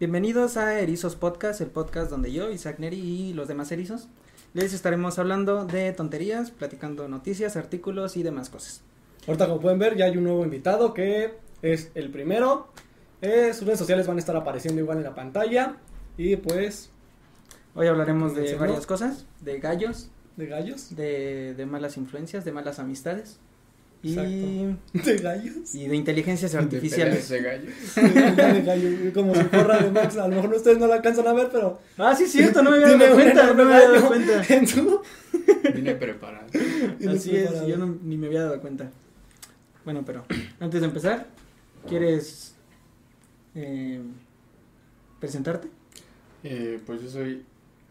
Bienvenidos a Erizos Podcast, el podcast donde yo, Isaac Neri y los demás erizos les estaremos hablando de tonterías, platicando noticias, artículos y demás cosas. Ahorita como pueden ver ya hay un nuevo invitado que es el primero. Eh, sus redes sociales van a estar apareciendo igual en la pantalla. Y pues... Hoy hablaremos de varias cosas, de gallos, ¿De gallos? de, de malas influencias, de malas amistades y, Exacto. ¿De gallos? y de inteligencias artificiales. de gallos. de gallo, como si porra de Max. A lo mejor ustedes no la alcanzan a ver, pero... Ah, sí, cierto, no me había dado cuenta, no me había dado cuenta. En su... Vine preparado. Así es, yo no- ni me había dado cuenta. Bueno, pero antes de empezar, ¿quieres eh, presentarte? Eh, pues yo soy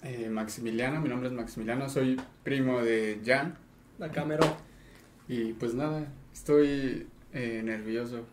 eh, Maximiliano, mi nombre es Maximiliano, soy primo de Jan. La cámara. Y pues nada, estoy eh, nervioso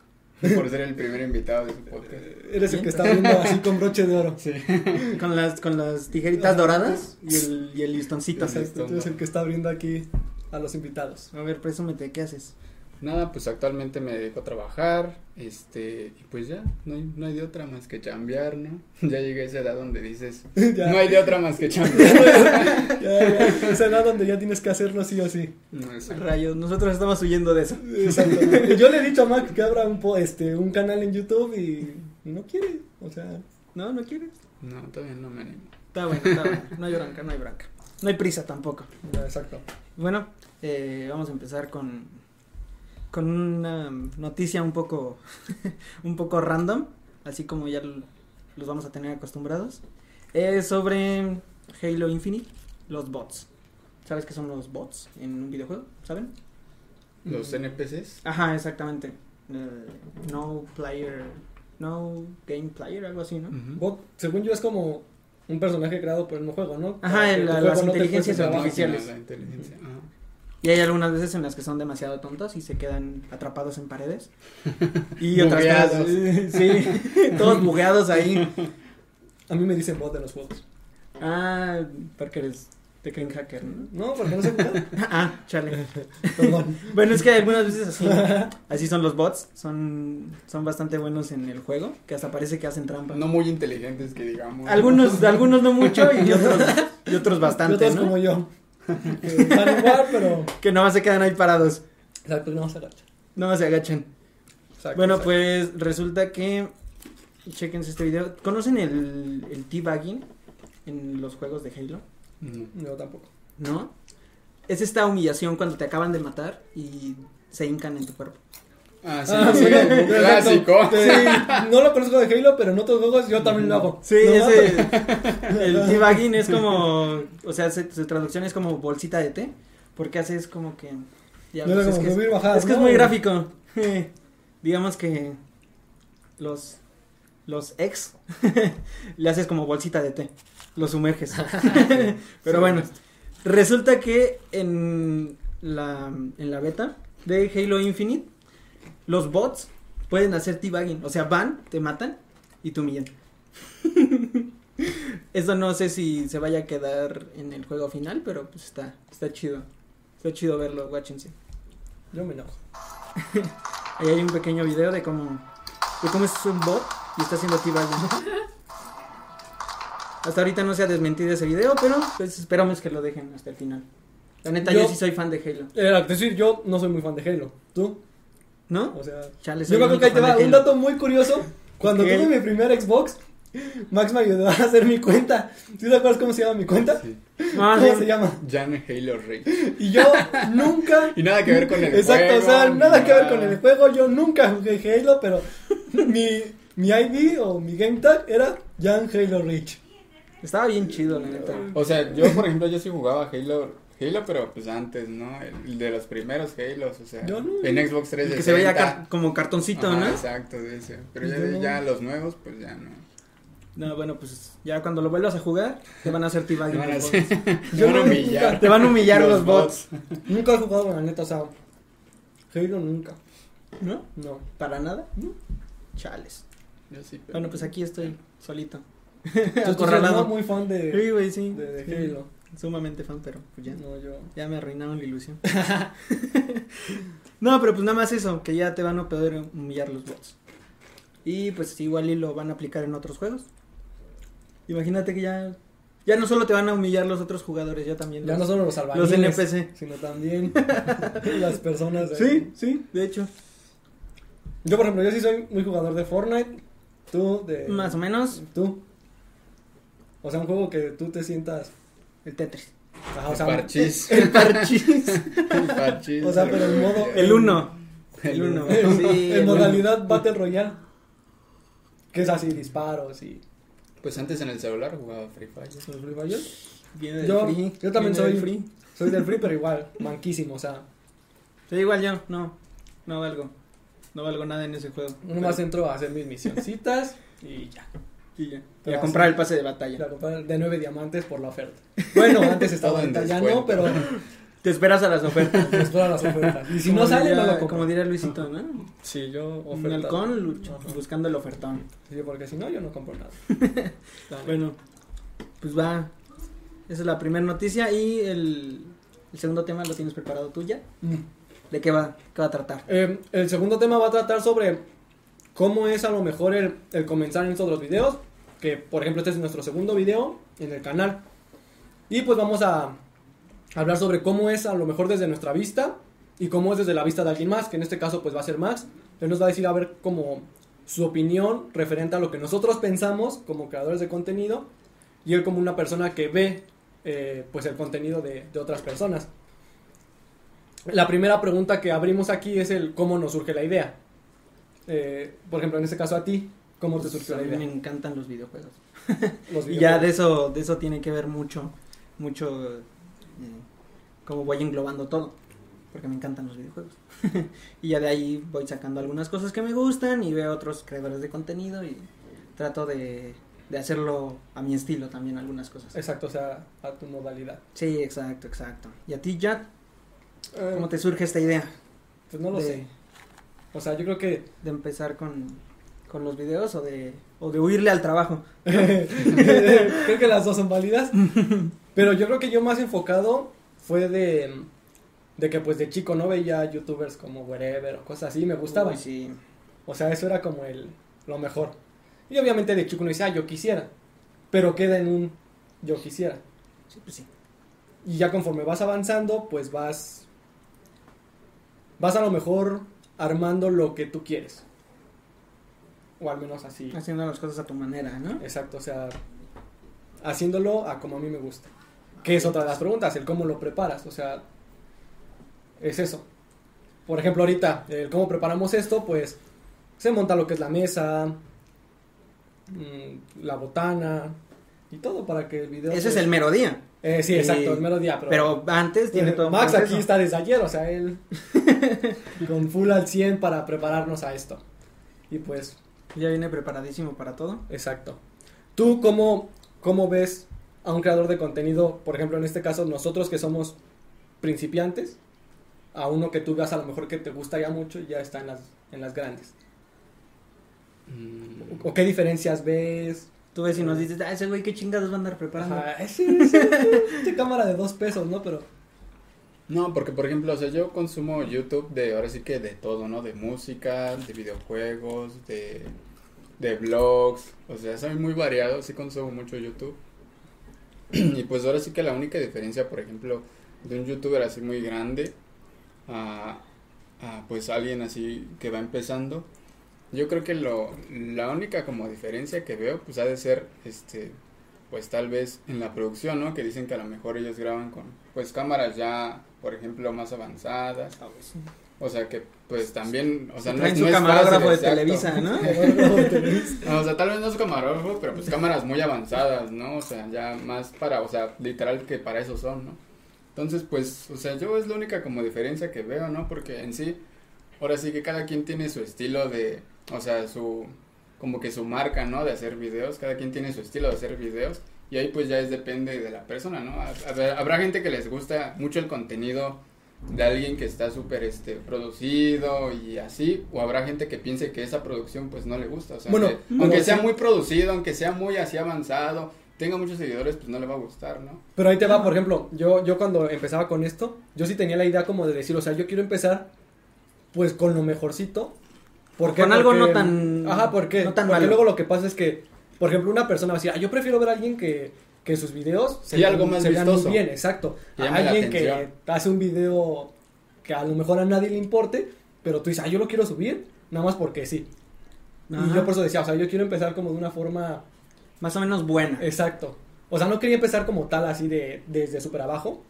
por ser el primer invitado de su podcast. Eres el que está viendo así con broche de oro. Sí. Con las, con las tijeritas doradas y el, y el listoncito. Exacto, tú eres el que está abriendo aquí a los invitados. A ver, presúmete, ¿qué haces? Nada, pues actualmente me dedico a trabajar, este, y pues ya, no hay, no hay de otra más que chambear, ¿no? Ya llegué a esa edad donde dices, Ya. no hay de otra más que chambear. Ya, ya, esa edad donde ya tienes que hacerlo sí o sí. No, Rayos, nosotros estamos huyendo de eso. Exacto. Yo le he dicho a Mac que abra un, po- este, un canal en YouTube y no quiere. O sea, ¿No? ¿No quieres? no, todavía no me animo. Está bueno, está bueno. No hay bronca, no hay bronca. No hay prisa tampoco. ya, exacto. Bueno, eh, vamos a empezar con, con una noticia un poco, un poco random, así como ya los vamos a tener acostumbrados. Es sobre Halo Infinite, los bots. ¿Sabes qué son los bots en un videojuego? ¿Saben? Los Mm. NPCs, Ajá, exactamente. Eh, no player, no game player, algo así, ¿no? Bot, según yo, es como un personaje creado por el juego, ¿no? Ajá, el- las juego no te inteligencias artificiales. la inteligencia. Y hay algunas veces en las que son demasiado tontos y se quedan atrapados en paredes. Y otras veces, sí, todos bugueados ahí. A mí me dicen bot en los juegos. Ah, porque eres, te creen hacker, ¿no? No, porque no sé jugar. Ah, chale. Perdón. Bueno, es que algunas veces así, así son los bots, son, son bastante buenos en el juego, que hasta parece que hacen trampa. No muy inteligentes que digamos. Algunos, algunos no mucho y otros, y otros bastante, todos ¿no? como yo. Que Van igual, pero. Que nomás se quedan ahí parados, Exacto, no se agacha. no se agachan. Exacto, Bueno, exacto. pues resulta que. Chequense este video. ¿Conocen el, el teabagging en los juegos de Halo? No. Yo tampoco. ¿No? Es esta humillación cuando te acaban de matar y se hincan en tu cuerpo. Ah, sí, Ah, sí, un clásico. Sí, no lo conozco de Halo, pero en otros juegos yo también lo hago. Sí, No, ese. El teabagging es como. O sea, se- su traducción es como bolsita de té. Porque haces como que. Ya, No pues, como es, que es, subir, bajar, es que es muy gráfico. Digamos que. Los. Los ex. le haces como bolsita de té. Los sumerges. Pero bueno. Resulta que en la, en la beta de Halo Infinite, los bots pueden hacer teabagging. O sea, van, te matan y te humillan. Eso no sé si se vaya a quedar en el juego final, pero pues está, está chido. Está chido verlo, guáchense. Yo me enojo. Ahí hay un pequeño video de cómo, de cómo es un bot y está haciendo teabagging. Hasta ahorita no se ha desmentido ese video, pero pues esperamos que lo dejen hasta el final. La neta, yo, Yo- sí soy fan de Halo. Era decir, yo no soy muy fan de Halo. ¿Tú? ¿No? O sea, Chale, yo acuerdo que ahí te va un dato muy curioso. Cuando tuve mi primer Xbox, Max me ayudó a hacer mi cuenta. ¿Sí te acuerdas cómo se llama mi cuenta? Sí. Ah, ¿Cómo sí. se llama? Jan Halo Rey. Y yo nunca. Y nada que ver con el Exacto, juego. o sea, nada que ver con el juego. Yo nunca jugué Halo, pero mi, mi ID o mi game tag era Jan Halo Reach. Estaba bien chido, la neta. O sea, yo por ejemplo, yo sí jugaba Halo, Halo, pero pues antes, ¿no? El de los primeros Halos, o sea, Yo no. en Xbox El 360. que se veía car- como cartoncito, Ajá, ¿no? Exacto, ese. Pero ya, Yo no. ya los nuevos, pues ya no. No, bueno, pues ya cuando lo vuelvas a jugar, te van a hacer van a bots. te Yo van a humillar. Te van a humillar los, bots. Nunca he jugado, la neta, o sea, Halo nunca. ¿No? No. ¿Para nada? No. Chales. Yo sí, pero- Bueno, pues aquí estoy solito. Acorralado. no muy fan de, Sí, güey, sí. de, de Sí. Halo. Sumamente fan, pero pues ya. No, yo. Ya me arruinaron la ilusión. no, pero pues nada más eso, que ya te van a poder humillar los bots. Y pues igual y lo van a aplicar en otros juegos. Imagínate que ya. Ya no solo te van a humillar los otros jugadores, ya también. Ya los- no solo los albañiles, los NPC. sino también las personas. de- Sí, sí, de hecho. Yo, por ejemplo, yo sí soy muy jugador de Fortnite. Tú, de. Más o menos Tú. O sea, un juego que tú te sientas. El Tetris. Ajá, o El parchís. El parchís. El parchís. O sea, pero el modo. El 1. El 1. En, Sí, en el modalidad uno. Battle Royale. Que es así, disparos y. Pues antes en el celular jugaba Free Fire. ¿Los Free Fire? Viene del Yo, free, yo también soy del free. Soy del free, pero igual, manquísimo, o sea. Sí, igual yo, no. No valgo. No valgo nada en ese juego. Uno más entro a hacer mis misioncitas y ya. Y ya. Y a comprar el pase de batalla. a comprar de 9 diamantes por la oferta. Bueno, antes estaba en ya no, pero Te esperas a las ofertas. me esperan las ofertas. Y si Como no sale, diría- no lo compro. Como diría Luisito, ¿no? Sí, yo Un oferta. halcón luch- Ajá. buscando el ofertón. Sí, porque si no, yo no compro nada. Bueno, pues va. Esa es la primera noticia. Y el, el segundo tema lo tienes preparado tú ya. Mm. ¿De qué va? ¿Qué va a tratar? Eh, el segundo tema va a tratar sobre cómo es a lo mejor el, comenzar en estos los videos. Que, por ejemplo, este es nuestro segundo video en el canal. Y pues vamos a hablar sobre cómo es a lo mejor desde nuestra vista y cómo es desde la vista de alguien más, que en este caso pues va a ser Max. Él nos va a decir a ver como su opinión referente a lo que nosotros pensamos como creadores de contenido y él como una persona que ve eh, pues el contenido de otras personas. La primera pregunta que abrimos aquí es el cómo nos surge la idea. Eh, por ejemplo, en este caso a ti, ¿cómo te surgió a la mí me idea? encantan los videojuegos. Los Y ya de eso, de eso tiene que ver mucho, mucho, eh, cómo voy englobando todo, porque me encantan los videojuegos. y ya de ahí voy sacando algunas cosas que me gustan y veo otros creadores de contenido y trato de, de hacerlo a mi estilo también algunas cosas. Exacto, o sea, a tu modalidad. Sí, exacto, exacto. ¿Y a ti, Jack, Eh, cómo te surge esta idea Pues no lo de, sé. O sea, yo creo que de empezar con, con los videos o de, o de huirle al trabajo? creo que las dos son válidas. Pero yo creo que yo más enfocado fue de, de que pues de chico no veía youtubers como Wherever o cosas así, me gustaba. Uy, sí. O sea, eso era como el lo mejor. Y obviamente de chico uno dice, ah, yo quisiera. Pero queda en un yo quisiera. Sí, pues sí. Y ya conforme vas avanzando, pues vas. Vas a lo mejor armando lo que tú quieres. O al menos así. Haciendo las cosas a tu manera, ¿no? Exacto, o sea, haciéndolo a como a mí me gusta. Que es otra de las preguntas, el cómo lo preparas, o sea, es eso. Por ejemplo, ahorita, el cómo preparamos esto, pues se monta lo que es la mesa, mm, la botana y todo para que el video... Ese es pues- el mero día. Eh, sí, exacto, Eh, el mero día, pero... Pero antes tiene todo un Max proceso. aquí está desde ayer, o sea, él con full al 100 para prepararnos a esto. Y pues, Ya viene preparadísimo para todo. exacto. ¿Tú cómo, cómo ves a un creador de contenido, por ejemplo, en este caso, nosotros que somos principiantes, a uno que tú veas a lo mejor que te gusta ya mucho y ya está en las, en las grandes? Mm, ¿O qué diferencias ves? Tú ves y nos dices, ah, ese güey, qué chingados va a andar preparando. Ajá, sí, sí, sí, cámara de dos pesos, ¿no? Pero, No, porque por ejemplo, o sea, yo consumo YouTube de ahora sí que de todo, ¿no? De música, de videojuegos, de, de blogs, o sea, soy muy variado, sí consumo mucho YouTube. Y pues ahora sí que la única diferencia, por ejemplo, de un youtuber así muy grande a, a pues alguien así que va empezando, yo creo que lo, la única como diferencia que veo pues ha de ser este pues tal vez en la producción, ¿no? Que dicen que a lo mejor ellos graban con pues cámaras ya, por ejemplo, más avanzadas. O sea que pues también, o sea, no, es- su no es camarógrafo fácil, de. Televisa, ¿no? No, o sea, tal vez no su camarógrafo, pero pues cámaras muy avanzadas, ¿no? O sea, ya más para, o sea, literal que para eso son, ¿no? Entonces, pues, o sea, yo es la única como diferencia que veo, ¿no? Porque en sí, ahora sí que cada quien tiene su estilo de, o sea, su, como que su marca, ¿no? De hacer videos, cada quien tiene su estilo de hacer videos y ahí pues ya es depende de la persona, ¿no? Habrá gente que les gusta mucho el contenido de alguien que está súper este producido y así o habrá gente que piense que esa producción pues no le gusta o sea Bueno, que- bueno, aunque sí. sea muy producido aunque sea muy así avanzado tenga muchos seguidores pues no le va a gustar no Pero ahí te va, por ejemplo, yo, yo cuando empezaba con esto, yo sí tenía la idea como de decir, o sea, yo quiero empezar pues con lo mejorcito. ¿Por qué? Con algo Porque- no tan- Ajá, ¿por qué? no tan Porque malo. luego lo que pasa es que por ejemplo, una persona va a decir, ah, yo prefiero ver a alguien que, que sus videos Sí, algo más se vean muy bien, exacto. A alguien que hace un video que a lo mejor a nadie le importe, pero tú dices, ah, yo lo quiero subir, nada más porque sí. Ajá. Y yo por eso decía, o sea, yo quiero empezar como de una forma Más o menos buena. Exacto. O sea, no quería empezar como tal, así de desde súper abajo.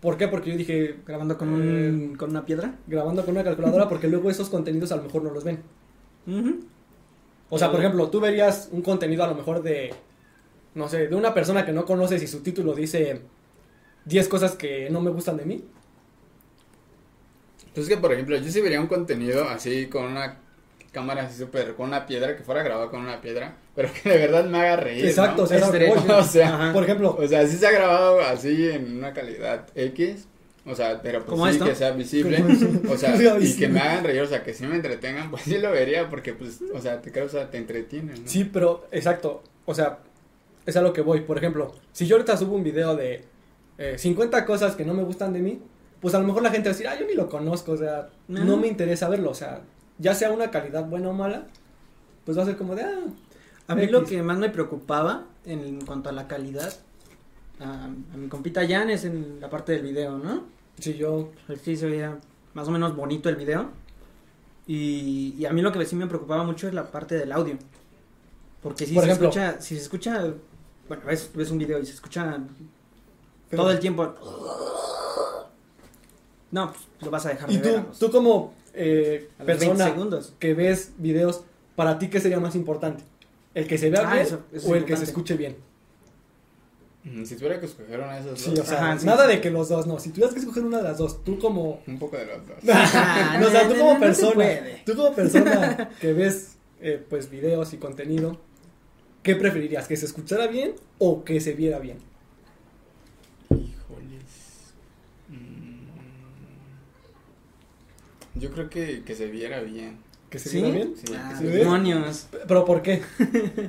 ¿Por qué? Porque yo dije, Grabando con, Eh, un, con una piedra. grabando con una calculadora, porque luego esos contenidos a lo mejor no los ven. Ujú. O sea, por ejemplo, tú verías un contenido a lo mejor de, no sé, de una persona que no conoces y su título dice 10 cosas que no me gustan de mí. Pues es que, por ejemplo, yo sí vería un contenido así con una cámara así súper, con una piedra, que fuera grabado con una piedra, pero que de verdad me haga reír. Exacto, ¿no? o sea, es. O sea. Por ejemplo, O sea, sí se ha grabado así en una calidad X. O sea, pero pues ¿Como sí esto? que sea visible. O sea, Sea y que me hagan reír, o sea, que sí me entretengan, pues sí lo vería, porque pues, o sea, te causa, te entretiene, ¿no? sí, pero exacto. O sea, es a lo que voy. Por ejemplo, si yo ahorita subo un video de eh, 50 cosas que no me gustan de mí, pues a lo mejor la gente va a decir, ah, yo ni lo conozco, o sea, Ajá. no me interesa verlo. O sea, ya sea una calidad buena o mala, pues va a ser como de, ah, A mí lo que más me preocupaba en cuanto a la calidad, a, a mi compita Jan es en la parte del video, ¿no? si yo Pues sí se veía más o menos bonito el video. Y, y a mí lo que sí me preocupaba mucho es la parte del audio. Porque si Por se ejemplo. escucha, si se escucha, bueno, ves, ves un video y se escucha Pero- todo el tiempo. No, pues lo vas a dejar Y de tú, ver tú como eh, a los 20 persona segundos. que ves videos, ¿para ti qué sería más importante? ¿El que se vea Ah, bien eso- eso es o el que se escuche bien? Mm, Si tuviera que escoger una de esas Sí, dos, o sea, Ajá, sí, nada sí. de que los dos, no. Si tuvieras que escoger una de las dos, tú como... un poco de los dos. No, o sea, tú no, como persona, puede. tú como persona que ves eh, pues videos y contenido, ¿qué preferirías? ¿Que se escuchara bien o que se viera bien? Híjoles. Mm, Yo creo que, que se viera bien. ¿Que se ¿Sí? bien? Sí, Ah, demonios. ¿Pero por qué?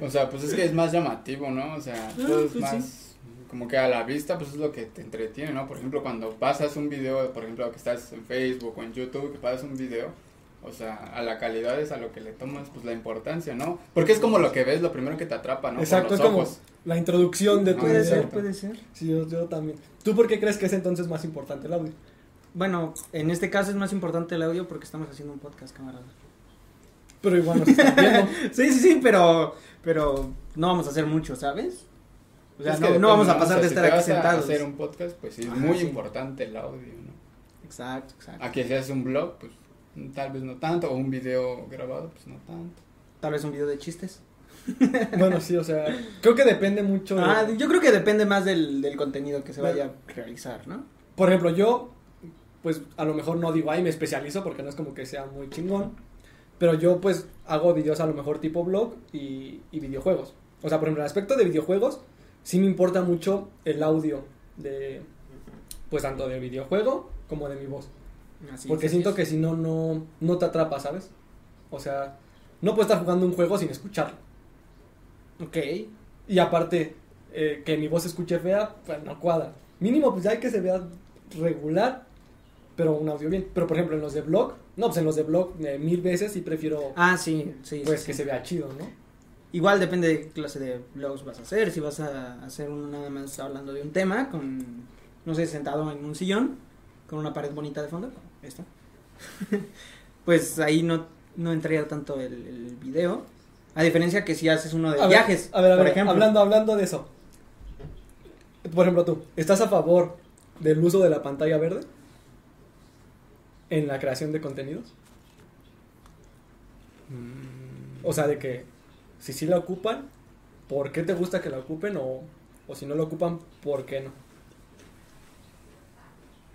O sea, pues es que es más llamativo, ¿no? O sea, Ah, todo es pues más como que a la vista, pues es lo que te entretiene, ¿no? Por ejemplo, cuando pasas un video, por ejemplo, que estás en Facebook o en YouTube, que pasas un video, o sea, a la calidad es a lo que le tomas, pues la importancia, ¿no? Porque es como lo que ves, lo primero que te atrapa, ¿no? Exacto, los es como ojos. la introducción de tu Puede ser, puede ser. Sí, yo, yo también. ¿Tú por qué crees que es entonces más importante el audio? Bueno, en este caso es más importante el audio porque estamos haciendo un podcast, camarada. Pero igual nos están viendo. Sí, sí, sí, pero, pero no vamos a hacer mucho, ¿sabes? O sea, Es no, que no vamos a pasar O de estar si te aquí vas a sentados. hacer un podcast, pues sí, es Ajá, muy sí. importante el audio, ¿no? Exacto, exacto. Aquí si haces un blog, pues tal vez no tanto, o un video grabado, pues no tanto. Tal vez un video de chistes. Bueno, sí, o sea, creo que depende mucho. de- Ah, yo creo que depende más del, del contenido que se Bueno. vaya a realizar, ¿no? Por ejemplo, yo, pues a lo mejor no digo ahí me especializo porque no es como que sea muy chingón. Pero yo, pues, hago videos a lo mejor tipo blog y, y videojuegos. O sea, por ejemplo, en el aspecto de videojuegos, sí me importa mucho el audio de, pues, tanto del videojuego como de mi voz. Así porque es, siento que si no, no, no te atrapa, ¿sabes? O sea, no puedes estar jugando un juego sin escucharlo. es. Ok. Y aparte, eh, que mi voz se escuche fea, pues no cuadra. Mínimo, pues ya hay que se vea regular, pero un audio bien. Pero por ejemplo, en los de blog, no, pues en los de blog eh, mil veces sí prefiero Ah, sí, sí. pues sí, que sí. se vea chido, ¿no? Igual depende de qué clase de blogs vas a hacer. Si vas a hacer uno nada más hablando de un tema, con, no sé, sentado en un sillón, con una pared bonita de fondo, esta. pues ahí no, no entraría tanto el, el video. A diferencia que si haces uno de A ver, viajes, a ver, a por ver, ejemplo. hablando, hablando de eso. Por ejemplo, tú, ¿estás a favor del uso de la pantalla verde en la creación de contenidos? O sea, de que si sí la ocupan, ¿por qué te gusta que la ocupen? O, o si no la ocupan, ¿por qué no?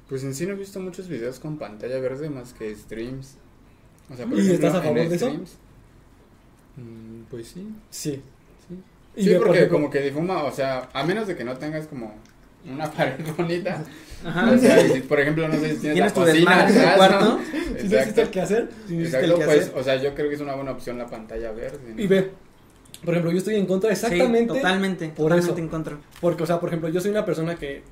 Pues en sí no he visto muchos videos con pantalla verde más que streams. O sea, por ¿Y ejemplo, estás a favor de eso? streams, mm, Pues sí. Sí. Sí, Sí, por porque como que difuma, o sea, a menos de que no tengas como una pared bonita. Ajá. O sea, y si, por ejemplo, no sé si tienes, Tienes tu la cocina desmadre en el atrás, cuarto. ¿no? Si no existe el que hacer. Si no Exacto, el pues, quehacer. o sea, yo creo que es una buena opción la pantalla verde. ¿no? Y ve, por ejemplo, yo estoy en contra exactamente Sí, totalmente. por totalmente eso. en contra. Porque, o sea, por ejemplo, yo soy una persona que,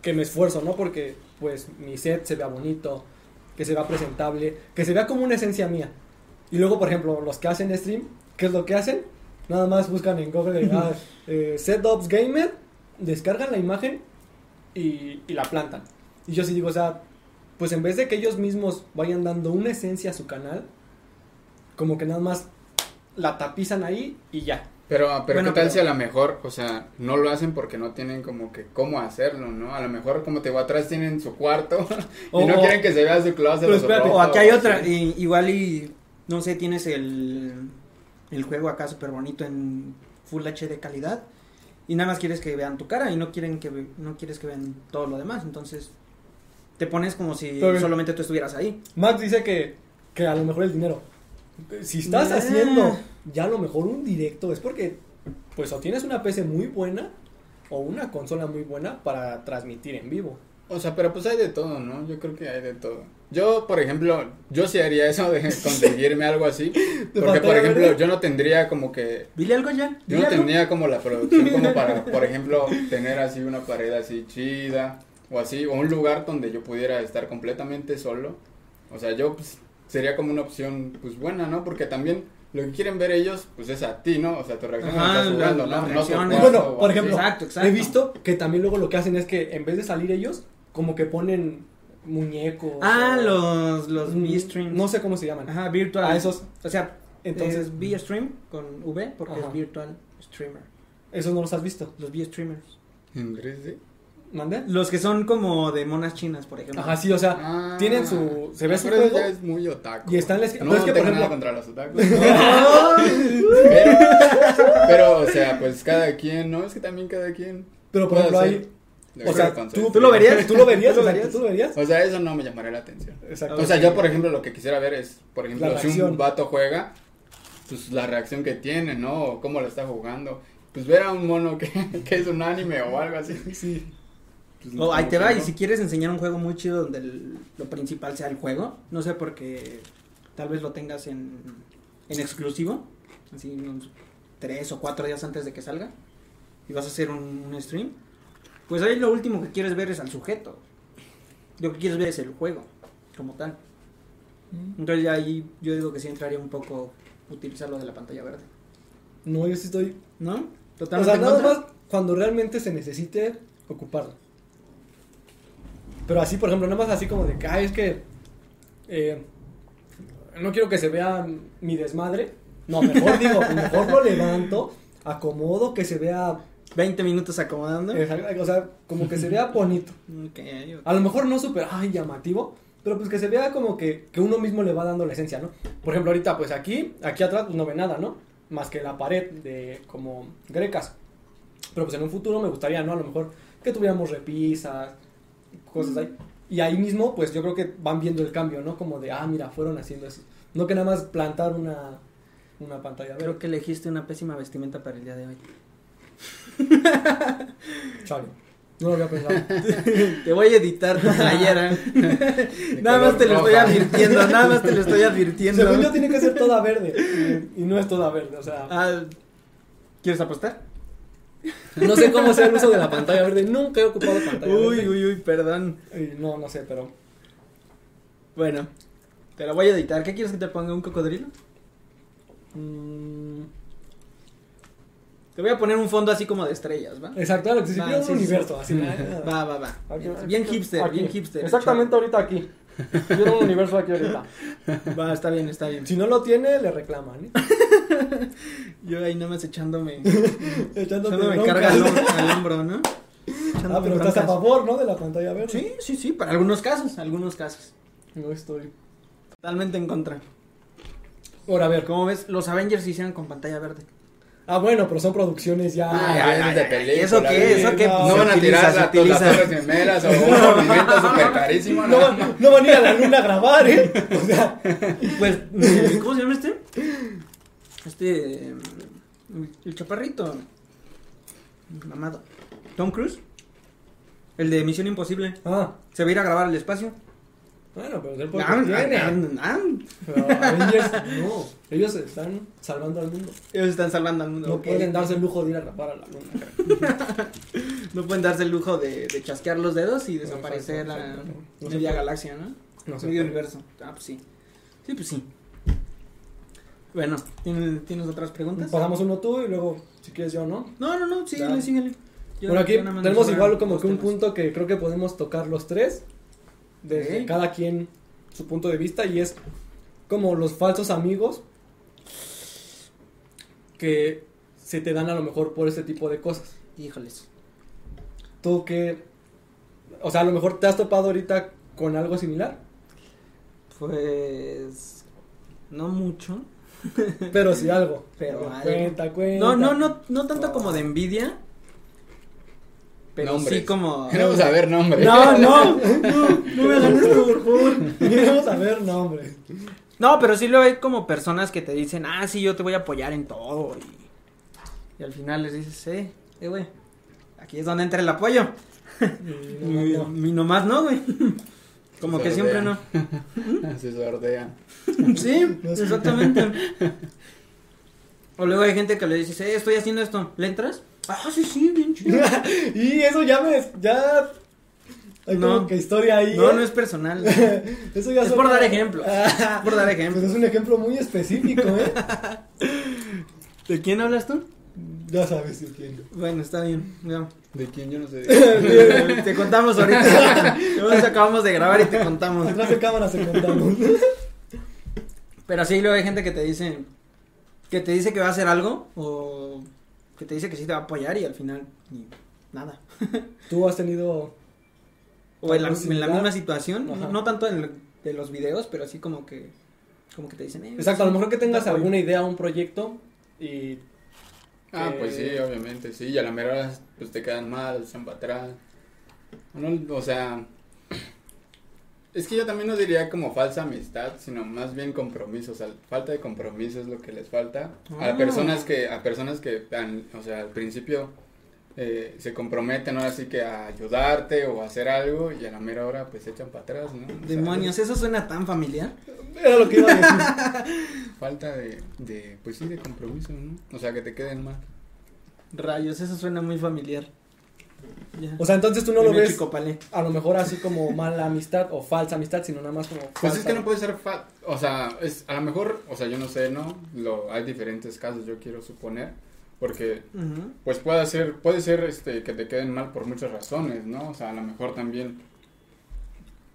que me esfuerzo, ¿no? Porque, pues, mi set se vea bonito, que se vea presentable, que se vea como una esencia mía. Y luego, por ejemplo, los que hacen stream, ¿qué es lo que hacen? Nada más buscan en Google ah, eh, Setups Gamer, descargan la imagen y, y la plantan. Y yo sí digo, o sea, pues en vez de que ellos mismos vayan dando una esencia a su canal, como que nada más la tapizan ahí y ya. Pero, pero Bueno, ¿qué tal pero- si a lo mejor, o sea, no lo hacen porque no tienen como que cómo hacerlo, ¿no? A lo mejor, como te digo, atrás tienen su cuarto y no quieren que se vea su closet. Pero espérate, O aquí hay otra, y- igual y, no sé, tienes el, el juego acá súper bonito en Full HD calidad y nada más quieres que vean tu cara y no quieren que no quieres que vean todo lo demás, entonces te pones como si Pero- solamente tú estuvieras ahí. Max dice que, que a lo mejor el dinero. Si estás Nah. haciendo ya a lo mejor un directo, es porque pues o tienes una PC muy buena o una consola muy buena para transmitir en vivo. O sea, pero pues hay de todo, ¿no? Yo creo que hay de todo. Yo, por ejemplo, yo sí haría eso de conseguirme algo así. Porque, por ejemplo, yo no tendría como que Dile algo ya. Yo no algo. tendría como la producción como para, por ejemplo, tener así una pared así chida o así, o un lugar donde yo pudiera estar completamente solo. O sea, yo pues, sería como una opción pues buena, ¿no? Porque también lo que quieren ver ellos pues es a ti, ¿no? O sea, tu reacción Ajá, estás la- jugando, las ¿no? No tu reacciones. cuarto Bueno, por ejemplo, Exacto, exacto. He visto que también luego lo que hacen es que en vez de salir ellos, como que ponen muñecos. Ah, o- los, los Mm, V-Streams. No sé cómo se llaman. Ajá, virtual. Ah, esos. O sea, Entonces, entonces V-Stream con V porque Ajá. es virtual streamer. esos no los has visto. Los V-Streamers. ¿En 3D? ¿Mande? Los que son como de monas chinas, por ejemplo. Ajá, sí, o sea, Ah, tienen su- se ve su juego ya es muy otaku. y está en la esquina. No, pero es que, por tengo nada ejemplo, contra los otakus. pero, pero, o sea, pues cada quien, ¿no? Es que también cada quien. pero por ejemplo, hacer ahí. O sea, tú, estilo. ¿Tú lo verías? ¿Tú lo verías? ¿Tú lo verías? ¿Tú lo verías? O sea, eso no me llamaría la atención. Exacto. O sea, yo, por ejemplo, lo que quisiera ver es, por ejemplo, si un vato juega, pues la reacción que tiene, ¿no? O cómo lo está jugando. Pues ver a un mono que, que es un anime o algo así. Sí. Pues, O Oh, ahí te va, no. y si quieres enseñar un juego muy chido donde el- lo principal sea el juego, no sé porque tal vez lo tengas en, en exclusivo, así unos tres o cuatro días antes de que salga, y vas a hacer un, un stream, pues ahí lo último que quieres ver es al sujeto. Lo que quieres ver es el juego, como tal. Entonces ya ahí yo digo que sí entraría un poco utilizar lo de la pantalla verde. No, yo sí estoy. ¿No? O Totalmente sea, en nada más cuando realmente se necesite ocuparlo. Pero así, por ejemplo, nada más así como de que, ay, es que eh, no quiero que se vea mi desmadre. No, mejor digo, mejor lo levanto, acomodo, que se vea, 20 minutos acomodando. o sea, como que se vea bonito. A lo mejor no súper, ay, llamativo, pero pues que se vea como que, que uno mismo le va dando la esencia, ¿no? Por ejemplo, ahorita, pues aquí, aquí atrás, pues no ve nada, ¿no? Más que la pared de como grecas. Pero pues en un futuro me gustaría, ¿no? A lo mejor que tuviéramos repisas, cosas ahí. Y ahí mismo, pues yo creo que van viendo el cambio, ¿no? Como de, ah, mira, fueron haciendo eso. No que nada más plantar una, una pantalla Creo que elegiste una pésima vestimenta para el día de hoy. Chale. No lo había pensado. Te voy a editar tu playera. Nada más te lo estoy advirtiendo, nada más te lo estoy advirtiendo. Según yo tiene que ser toda verde. Y, no es toda verde, o sea. Ah, ¿Quieres apostar? No sé cómo sea el uso de la pantalla verde. Nunca he ocupado pantalla Uy, verde. uy, uy, perdón. Y no, no sé, pero. Bueno, te lo voy a editar. ¿Qué quieres que te ponga? ¿Un cocodrilo? mm, Te voy a poner un fondo así como de estrellas, ¿va? exacto, que si un sí, sí, universo, sí. así. ah, Va, va, va. aquí, Bien aquí, hipster, aquí. bien hipster. Exactamente ahorita aquí. Quiero un universo aquí ahorita. Va, está bien, está bien. Si no lo tiene, le reclaman. ¿eh? Yo ahí nada más echándome, echándome bronca. carga al, hom- al hombro, ¿no? Ah, pero estás a favor, ¿no? De la pantalla verde. Sí, sí, sí, para algunos casos, algunos casos. No estoy. Totalmente en contra. Ahora, a ver. Como ves, los Avengers se hicieron con pantalla verde. Ah, bueno, pero son producciones ya. Ah, Ay, ya, ay, de película, ¿eso qué? ¿Eso qué? No, No van a tirar la, las torres gemelas o un movimiento súper carísimo. no, No, van- no van a ir a la luna a grabar, ¿eh? O sea, Pues, ¿cómo se llama este? Este. eh, El chaparrito. Mamado. Tom Cruise. El de Misión Imposible. ah, Se va a ir a grabar al espacio. Bueno, pero tiene. ah, ah, Pero Avengers, no. Ellos están salvando al mundo. Ellos están salvando al mundo. No pueden darse el lujo de ir a grabar a la luna. No pueden darse el lujo de, de chasquear los dedos y desaparecer. No se media galaxia, ¿no? No se medio universo. Ah, pues sí. Sí, pues sí. Bueno, ¿tienes, ¿tienes otras preguntas? Pasamos uno tú y luego, si quieres yo, ¿no? No, no, no, síguele, síguele. Yo- Bueno, aquí tenemos igual como que un punto que creo que podemos tocar los tres, desde cada quien su punto de vista, y es como los falsos amigos que se te dan a lo mejor por este tipo de cosas. Híjoles. Tú que, o sea, a lo mejor te has topado ahorita con algo similar, Pues. No mucho. pero sí algo. Pero cuenta, cuenta. No, no, no, no tanto como de envidia. Pero Nombres. sí como. Queremos saber nombres. No, no, no, no me hagan esto, por favor. Vamos a ver nombres. No, pero sí luego hay como personas que te dicen, ah, sí, yo te voy a apoyar en todo. Y, y al final les dices, eh, eh, güey, aquí es donde entra el apoyo. Y no, y nomás no, güey. Como que siempre no. Se sordean. Sí, exactamente. O luego hay gente que le dices, eh, estoy haciendo esto, ¿le entras? Ah, sí, sí, bien chido. y eso ya me, ya, hay No. como que historia ahí. No, ¿eh? no es personal. Eso ya Es por dar ejemplos. Ah, Por dar pues ejemplos. es un ejemplo muy específico, ¿eh? ¿De quién hablas tú? ya sabes de quién. Bueno, está bien. ya. ¿De quién yo no sé? te contamos ahorita. Nos acabamos de grabar y te contamos. Atrás de cámara se contamos. Pero sí, luego hay gente que te dice que te dice que va a hacer algo o que te dice que sí te va a apoyar y al final ni nada. Tú has tenido. O en la, misma situación, no tanto en el- de los videos, pero así como que como que te dicen, eh, Exacto, a lo mejor que tengas alguna idea, un proyecto y. Ah, que- pues sí, obviamente, sí. Y a la mera hora, pues te quedan mal, están para atrás. No, o sea, es que yo también no diría como falsa amistad, sino más bien compromiso. O sea, falta de compromiso es lo que les falta. Ah. A personas que, a personas que, han- o sea, al principio eh, se comprometen ahora sí que a ayudarte o a hacer algo y a la mera hora pues se echan para atrás, ¿no? O sea, Demonios, eso suena tan familiar. Era lo que iba a decir. falta de, de, pues sí, de compromiso, ¿no? O sea, que te queden mal. Rayos, eso suena muy familiar. O sea, entonces tú no lo ves Chicopale. a lo mejor así como mala amistad o falsa amistad, sino nada más como. Pues es falsa. que no puede ser fa o sea, es a lo mejor, o sea, yo no sé, ¿no? Lo, hay diferentes casos, yo quiero suponer, porque pues puede ser, puede ser este que te queden mal por muchas razones, ¿no? O sea, a lo mejor también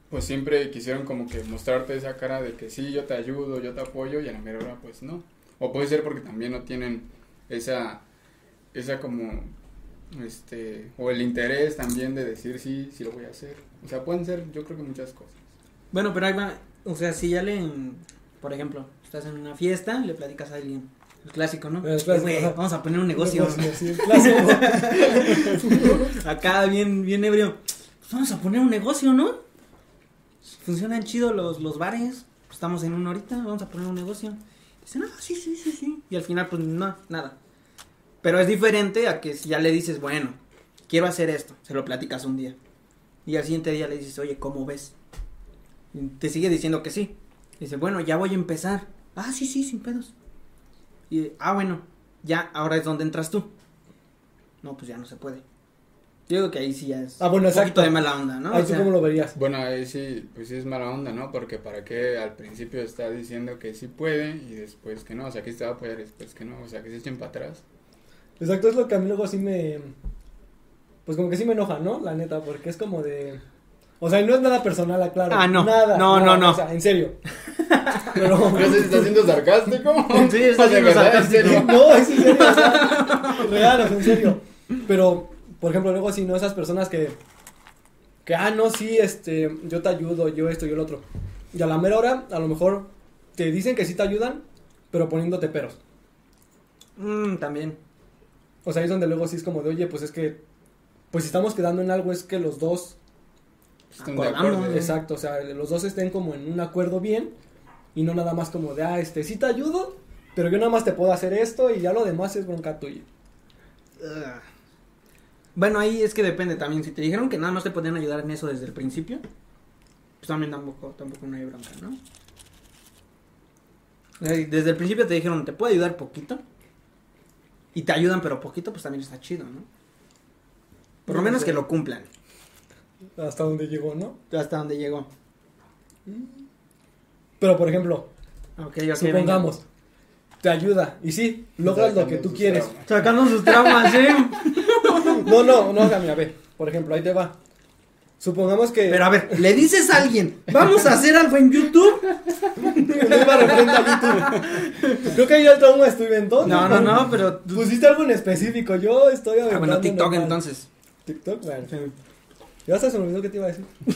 pues siempre quisieron como que mostrarte esa cara de que sí, yo te ayudo, yo te apoyo y a la mera hora pues no. O puede ser porque también no tienen esa esa como este o el interés también de decir sí, sí lo voy a hacer. O sea, pueden ser yo creo que muchas cosas. Bueno, pero ahí va, o sea, si ya le, por ejemplo, estás en una fiesta, le platicas a alguien, el clásico, ¿no? El clásico, Güey, ajá. vamos a poner un negocio. Sí, el clásico. Acá bien, bien ebrio. Pues vamos a poner un negocio, ¿no? Funcionan chido los, los bares. Estamos en una horita, vamos a poner un negocio. Dicen, ah, sí, sí, sí, sí. Y al final, pues no, nada. Pero es diferente a que si ya le dices, bueno, quiero hacer esto, se lo platicas un día. Y al siguiente día le dices, oye, ¿cómo ves? Y te sigue diciendo que sí. Dice, bueno, ya voy a empezar. Ah, sí, sí, sin pedos. Y, ah, bueno, ya, ahora es donde entras tú. No, pues ya no se puede. Yo digo que ahí sí ya es Ah, bueno, un poquito exacto. de mala onda, ¿no? Ahí O tú sea, cómo lo verías. Bueno, ahí sí, pues sí es mala onda, ¿no? Porque para qué al principio está diciendo que sí puede y después que no, o sea, que sí te va a apoyar y después que no, o sea, que se echen para atrás. Exacto, es lo que a mí luego sí me. Pues como que sí me enoja, ¿no? La neta, porque es como de. O sea, no es nada personal, aclaro. Ah, no. Nada. No, nada, no, no. O sea, en serio. Pero. No sé si está siendo sarcástico. Sí, está O sea, siendo ¿verdad? ¿En sarcástico. serio? No, es en serio. o sea, real, o sea, en serio. Pero, por ejemplo, luego si no esas personas que. Que, ah, no, sí, este. Yo te ayudo, yo esto, yo lo otro. Y a la mera hora, a lo mejor te dicen que sí te ayudan, pero poniéndote peros. mm, también. O sea, ahí es donde luego sí es como de, oye, pues es que. Pues si estamos quedando en algo, es que los dos Están de Acordamos, acuerdo. Exacto, o sea, los dos estén como en un acuerdo bien y no nada más como de, ah, este, sí te ayudo, pero yo nada más te puedo hacer esto y ya lo demás es bronca tuya. Bueno, ahí es que depende también. Si te dijeron que nada más te podían ayudar en eso desde el principio, pues también tampoco, tampoco no hay bronca, ¿no? Desde el principio te dijeron, te puedo ayudar poquito. Y te ayudan, pero poquito, pues también está chido, ¿no? Por lo No menos que lo cumplan. Hasta donde llegó, ¿no? Hasta donde llegó. Pero, por ejemplo, supongamos, te ayuda. Y sí, logras lo que tú quieres. traumas. Sacando sus traumas, ¿eh? No, no, no, mira, ve. Por ejemplo, ahí te va. Supongamos que. Pero a ver, le dices a alguien, vamos a hacer algo en YouTube. YouTube. Creo que ahí ya el trauma estuve en todo. No, no, no, pero. Pusiste algo en específico. Yo estoy Ah, bueno, TikTok entonces. TikTok, bueno. Ya hasta se me olvidó que te iba a decir.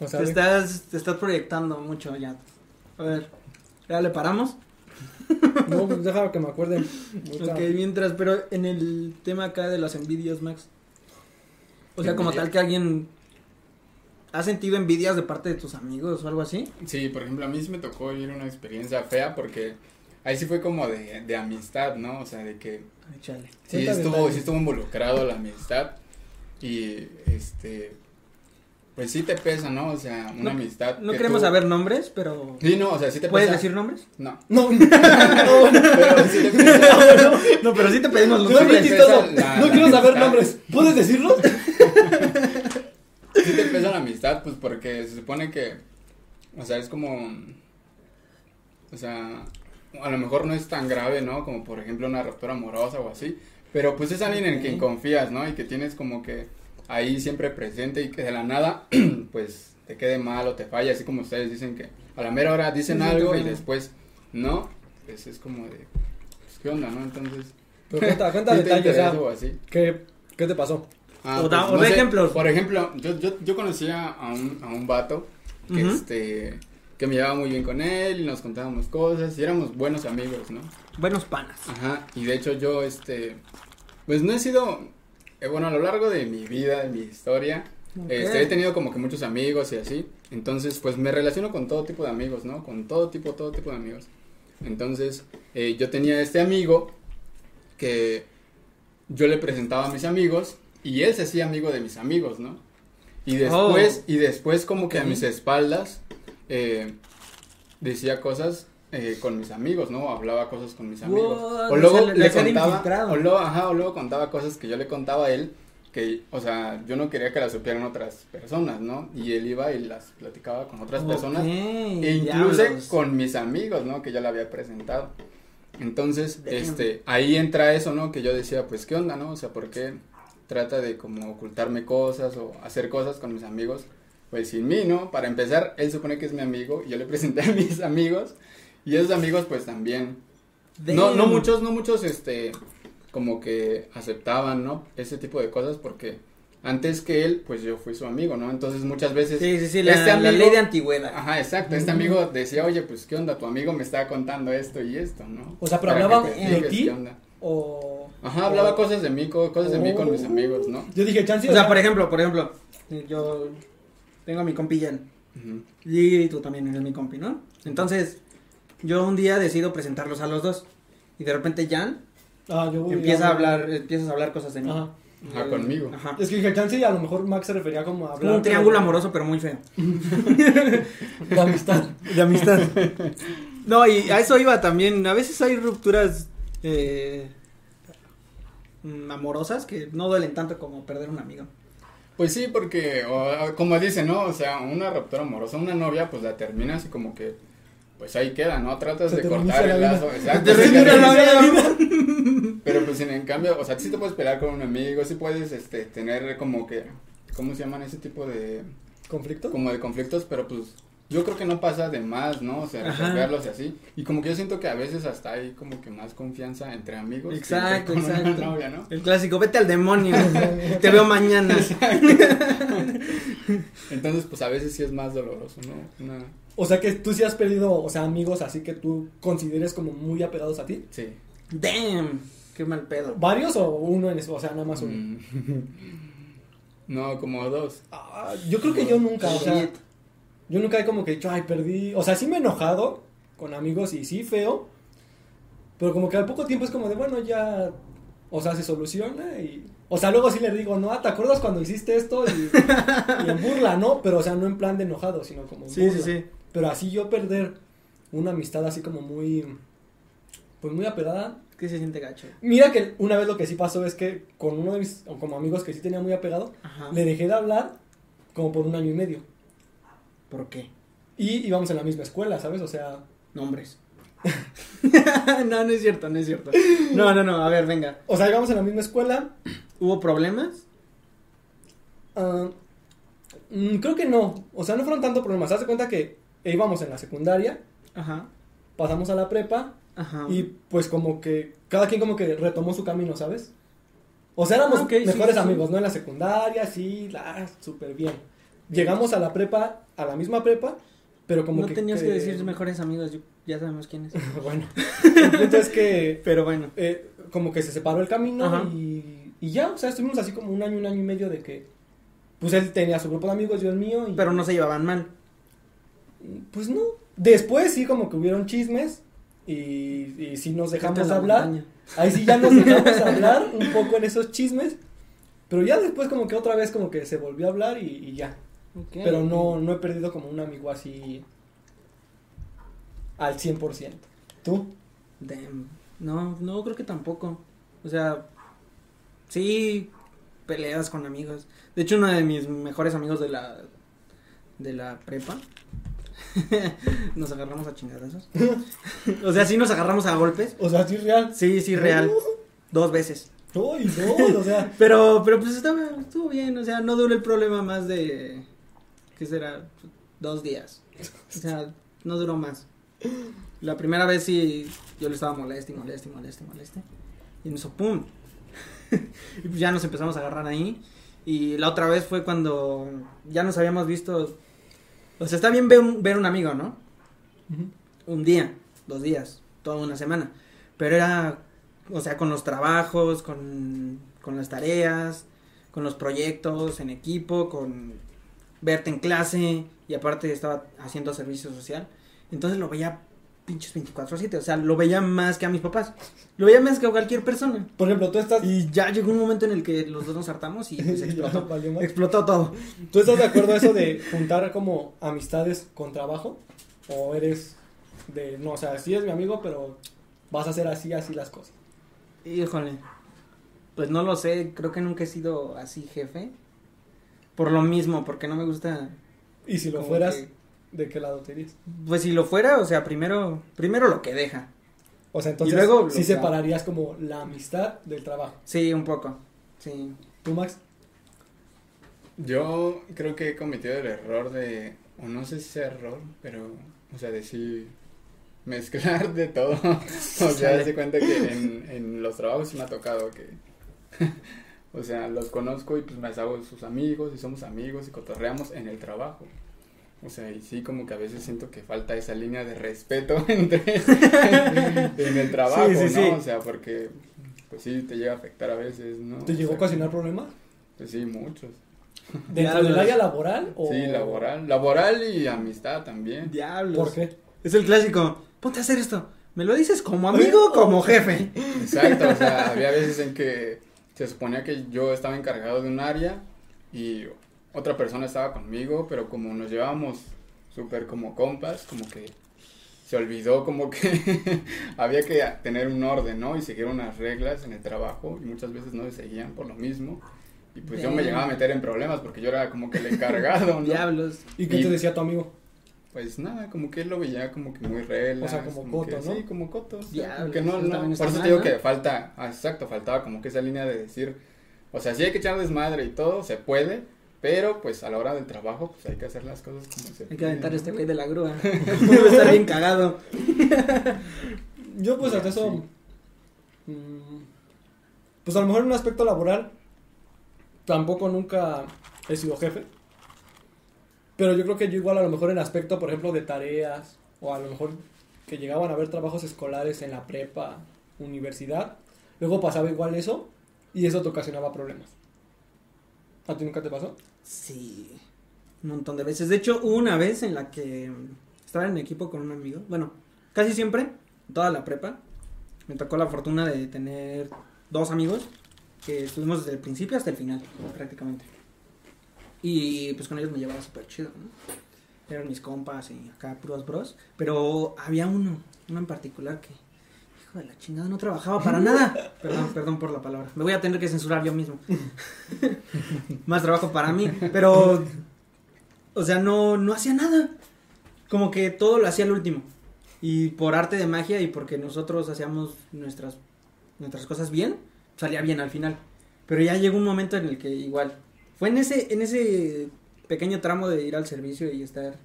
o sea, Te estás, te estás proyectando mucho ya. A ver, ¿ya le paramos? no, pues deja que me acuerde. Ok, mientras, pero en el tema acá de las envidias, Max. O sea, como tal que alguien ha sentido envidias de parte de tus amigos o algo así. Sí, por ejemplo, a mí sí me tocó vivir una experiencia fea porque ahí sí fue como de, de amistad, ¿no? O sea, de que Ay, chale. sí estuvo, sí estuvo involucrado la amistad y este, pues sí te pesa, ¿no? O sea, una No- amistad. No que queremos tú- saber nombres, pero. Sí, no, o sea, sí te ¿Puedes pesa. decir nombres? No, No, no, no. pero sí te pesa. No, pero sí te pedimos los No, nombres. No quiero saber nombres. ¿Puedes decirlos? Sí te pesa la amistad, pues porque se supone que, o sea, es como, o sea, a lo mejor no es tan grave, ¿no? Como por ejemplo una ruptura amorosa o así, pero pues es alguien en quien confías, ¿no? Y que tienes como que ahí siempre presente y que de la nada, pues te quede mal o te falla, así como ustedes dicen que a la mera hora dicen Sí, sí, algo te y después no, pues es como de, pues, ¿qué onda, no? Entonces, Pero cuenta, cuenta ¿sí detalles, o sea, así? ¿qué, ¿qué te pasó? Ah, O da- pues, o da ejemplos. Por ejemplo, yo, yo, yo conocía a un, a un vato que, este, que me llevaba muy bien con él y nos contábamos cosas y éramos buenos amigos, ¿no? Buenos panas. Ajá, y de hecho yo, este, pues no he sido, eh, bueno, a lo largo de mi vida, de mi historia, este, he tenido como que muchos amigos y así, entonces pues me relaciono con todo tipo de amigos, ¿no? Con todo tipo, todo tipo de amigos. Entonces, eh, yo tenía este amigo que yo le presentaba a mis amigos y él se hacía amigo de mis amigos, ¿no? Y después, Oh. y después como que a mis espaldas eh, decía cosas eh, con mis amigos, ¿no? Hablaba cosas con mis amigos. What? O luego O sea, le- le contaba, o luego, ajá, o luego contaba cosas que yo le contaba a él que, o sea, yo no quería que las supieran otras personas, ¿no? Y él iba y las platicaba con otras personas. Ok, E incluso diablos. con mis amigos, ¿no? Que yo le había presentado. Entonces, Damn. este, ahí entra eso, ¿no? Que yo decía, pues, ¿qué onda, no? O sea, ¿por qué trata de como ocultarme cosas o hacer cosas con mis amigos? Pues sin mí, ¿no? Para empezar, él supone que es mi amigo y yo le presenté a mis amigos y esos amigos, pues, también. No, no muchos, no muchos, este, como que aceptaban, ¿no? Ese tipo de cosas porque antes que él, pues yo fui su amigo, ¿no? Entonces muchas veces... Sí, sí, sí, la, este la amigo- ley de antigüedad. Ajá, exacto. Este amigo decía, oye, pues, ¿qué onda? Tu amigo me estaba contando esto y esto, ¿no? O sea, pero Para hablaba que te de ti qué onda. O... Ajá, hablaba o- cosas de mí, co- cosas de mí con mis Oh. amigos, ¿no? Yo dije, chance. O sea, por ejemplo, por ejemplo, yo tengo a mi compi Jan. Y tú también eres mi compi, ¿no? Entonces, yo un día decido presentarlos a los dos. Y de repente Jan Ah, yo voy empieza a hablar, empiezas a hablar cosas de mí. Ajá. Ajá, conmigo. Ajá. Es que dije, chance y a lo mejor Max se refería como a hablar. como un triángulo amoroso, pero muy feo. De amistad. De amistad. No, y a eso iba también. A veces hay rupturas eh, mm, amorosas que no duelen tanto como perder un amigo. Pues sí, porque, o- como dicen, ¿no? O sea, una ruptura amorosa, una novia, pues la terminas y como que, pues ahí queda, ¿no? Tratas Se de cortar el la lazo. Exacto. Te te la. Pero pues en cambio, o sea, sí te puedes pelear con un amigo, sí puedes, este, tener como que, ¿cómo se llaman ese tipo de, ¿Conflicto? como de conflictos? Pero pues, yo creo que no pasa de más, ¿no? O sea, resolverlos y así. Y como que yo siento que a veces hasta hay como que más confianza entre amigos. que Exacto, con una exacto. novia, ¿no? El clásico, vete al demonio. Te veo mañana. Entonces, pues a veces sí es más doloroso, ¿no? Una, O sea, que tú sí has perdido, o sea, amigos así que tú consideres como muy apegados a ti. sí. Damn. Qué mal pedo. ¿Varios o uno en eso? O sea, nada más uno. Mm. No, como dos. Ah, yo creo que yo nunca, o sea. Yo nunca he como que dicho, ay, perdí. O sea, sí me he enojado con amigos y sí feo. Pero como que al poco tiempo es como de, bueno, ya, o sea, se soluciona y... O sea, luego sí le digo, no, ¿te acuerdas cuando hiciste esto? Y, y en burla, ¿no? Pero, o sea, no en plan de enojado, sino como en Sí, sí, burla. sí. Pero así yo perder una amistad así como muy, pues muy apegada. ¿Qué se siente gacho? Mira que una vez lo que sí pasó es que con uno de mis, o como amigos que sí tenía muy apegado, Ajá. le dejé de hablar como por un año y medio. ¿Por qué? Y íbamos en la misma escuela, ¿sabes? O sea, Nombres. no, no es cierto, no es cierto. No, no, no, a ver, venga. O sea, íbamos en la misma escuela. ¿Hubo problemas? mm, creo que no. O sea, no fueron tanto problemas. Haz de cuenta que íbamos en la secundaria, Ajá, pasamos a la prepa ajá. y pues como que cada quien como que retomó su camino, ¿sabes? O sea, éramos Ah, mejores sí, sí. amigos, ¿no? En la secundaria, sí, la, súper bien. Llegamos a la prepa, a la misma prepa, pero como no que... tenías que... decir mejores amigos, yo- ya sabemos quiénes. bueno, el punto es que Pero bueno. eh, como que se separó el camino y, y ya, o sea, estuvimos así como un año, un año y medio de que, pues él tenía su grupo de amigos, yo el mío, y Pero no se llevaban mal. pues no. Después sí como que hubieron chismes y, y sí nos dejamos hablar. montaña. Ahí sí ya nos dejamos hablar un poco en esos chismes, pero ya después como que otra vez como que se volvió a hablar y, y ya. Pero no, no he perdido como un amigo así al 100%. ¿Tú? Damn. No, no, creo que tampoco. O sea, sí, peleas con amigos. De hecho, uno de mis mejores amigos de la, de la prepa, nos agarramos a chingadazos. o sea, sí nos agarramos a golpes. O sea, sí real. Sí, sí, real. Dos veces. Uy, no, o sea, Pero, pero pues estaba, estuvo bien, o sea, no duró el problema más de, ¿qué será? Dos días. O sea, no duró más. La primera vez sí, yo le estaba moleste, y moleste, y moleste, y moleste. Y en eso, ¡pum! y pues ya nos empezamos a agarrar ahí. Y la otra vez fue cuando ya nos habíamos visto. O sea, está bien ver un, ver un amigo, ¿no? un día, dos días, toda una semana. Pero era, o sea, con los trabajos, con, con las tareas, con los proyectos en equipo, con verte en clase y aparte estaba haciendo servicio social. Entonces lo veía pinches 24/7, o sea, lo veía más que a mis papás. Lo veía más que a cualquier persona. por ejemplo, tú estás... Y ya llegó un momento en el que los dos nos hartamos y pues, explotó. explotó todo. ¿Tú estás de acuerdo a eso de juntar como amistades con trabajo? ¿O eres de, no, o sea, sí es mi amigo, pero vas a hacer así, así las cosas? Híjole. Pues no lo sé, creo que nunca he sido así jefe. Por lo mismo, porque no me gusta. Y si lo fueras, que- ¿de qué lado te irías? pues si lo fuera, o sea, primero, primero lo que deja. O sea, entonces luego sí lo- separarías como la amistad del trabajo. Sí, un poco. Sí. ¿Tú, Max? Yo creo que he cometido el error de, o no sé si sea error, pero, o sea, decir, mezclar de todo. o sea, se cuenta que en, en los trabajos me ha tocado que, o sea, los conozco y pues me hago sus amigos y somos amigos y cotorreamos en el trabajo. O sea, y sí, como que a veces siento que falta esa línea de respeto entre en el trabajo, Sí, sí, ¿no? sí. O sea, porque pues sí te llega a afectar a veces, ¿no? ¿Te O llegó a ocasionar problemas? Pues sí, muchos. ¿Dentro del área laboral? O... Sí, laboral. Laboral y amistad también. Diablos. ¿Por qué? Es el clásico. Ponte a hacer esto. ¿Me lo dices como amigo o como jefe? Exacto, o sea, había veces en que se suponía que yo estaba encargado de un área y otra persona estaba conmigo, pero como nos llevábamos súper como compas, como que se olvidó como que había que tener un orden, ¿no? Y seguir unas reglas en el trabajo y muchas veces no se seguían por lo mismo. Y pues yo me llegaba a meter en problemas porque yo era como que el encargado, ¿no? Diablos. ¿Y qué Y- te decía tu amigo? Pues nada, como que él lo veía como que muy relax. O sea, como coto, que- ¿no? Sí, como coto. o sea, Diablos, como que no, por eso mal, te digo ¿no? que falta, ah, exacto, faltaba como que esa línea de decir, o sea, sí hay que echar desmadre y todo, se puede, pero pues a la hora del trabajo, pues hay que hacer las cosas como se Hay que aventar este güey de la grúa. Debe estar bien cagado. Yo pues hasta eso... sí. mm, pues a lo mejor en un aspecto laboral tampoco nunca he sido jefe. Pero yo creo que yo igual a lo mejor en aspecto, por ejemplo, de tareas o a lo mejor que llegaban a haber trabajos escolares en la prepa, universidad, luego pasaba igual eso y eso te ocasionaba problemas. ¿A ti nunca te pasó? Sí, un montón de veces. De hecho, una vez en la que estaba en equipo con un amigo. Bueno, casi siempre, toda la prepa, me tocó la fortuna de tener dos amigos que estuvimos desde el principio hasta el final, prácticamente. Y pues con ellos me llevaba súper chido, ¿no? Eran mis compas y acá puros bros. Pero había uno, uno en particular que, hijo de la chingada, no trabajaba para nada. Perdón, perdón por la palabra. Me voy a tener que censurar yo mismo. Más trabajo para mí. Pero, o sea, no, no hacía nada. Como que todo lo hacía al último. Y por arte de magia y porque nosotros hacíamos nuestras, nuestras cosas bien, salía bien al final. Pero ya llegó un momento en el que igual, fue en ese, en ese pequeño tramo de ir al servicio y estar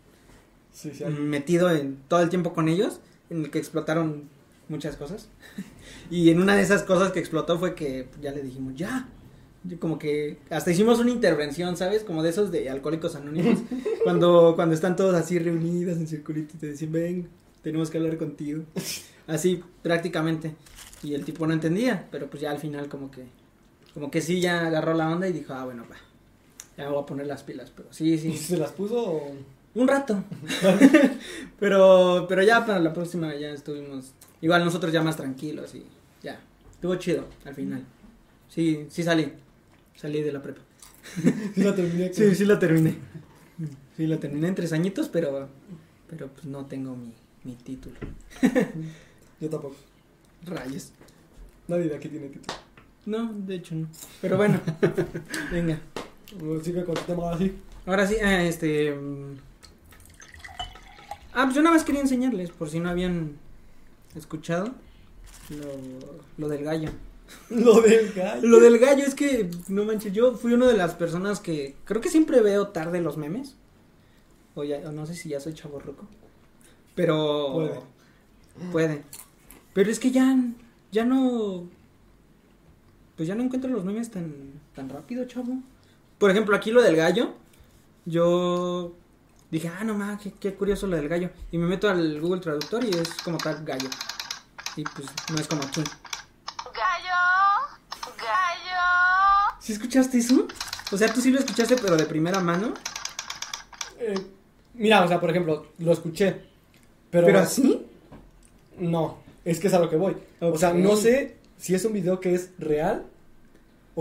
Sí, sí. metido en todo el tiempo con ellos, en el que explotaron muchas cosas. y en una de esas cosas que explotó fue que ya le dijimos, ya. Como que hasta hicimos una intervención, ¿sabes? Como de esos de alcohólicos anónimos. cuando, cuando están todos así reunidos en circulito y te dicen, ven, tenemos que hablar contigo. Así, prácticamente. Y el tipo no entendía, pero pues ya al final como que, como que sí ya agarró la onda y dijo, ah, bueno, va. Ya me voy a poner las pilas, pero sí, ¿Y sí. se las puso o...? Un rato. pero, pero ya para la próxima ya estuvimos. Igual nosotros ya más tranquilos y ya. Estuvo chido al final. Sí, sí salí. Salí de la prepa. Sí la terminé. Sí, sí la terminé. Sí la terminé en tres añitos, pero, pero pues no tengo mi, mi título. Yo tampoco. Rayos. Nadie de aquí tiene título. No, de hecho no. Pero bueno, venga. Bueno, Sigue con el tema así. Ahora sí, ah, este. mm. Ah, pues yo nada más quería enseñarles, por si no habían escuchado, lo, lo del gallo. Lo del gallo. Lo del gallo es que, no manches, yo fui una de las personas que creo que siempre veo tarde los memes. O, ya, o no sé si ya soy chaborroco. Pero. Puede. Puede. Pero es que ya, ya no. Pues ya no encuentro los memes tan, tan rápido, chavo. Por ejemplo, aquí lo del gallo. Yo dije, ah, no mames, qué, qué curioso lo del gallo. Y me meto al Google Traductor y es como tal gallo. Y pues no es como aquí. Gallo, gallo. ¿Sí escuchaste eso? O sea, tú sí lo escuchaste, pero de primera mano. Eh, mira, o sea, por ejemplo, lo escuché. Pero, ¿Pero así? No, es que es a lo que voy. O sea, no sé si es un video que es real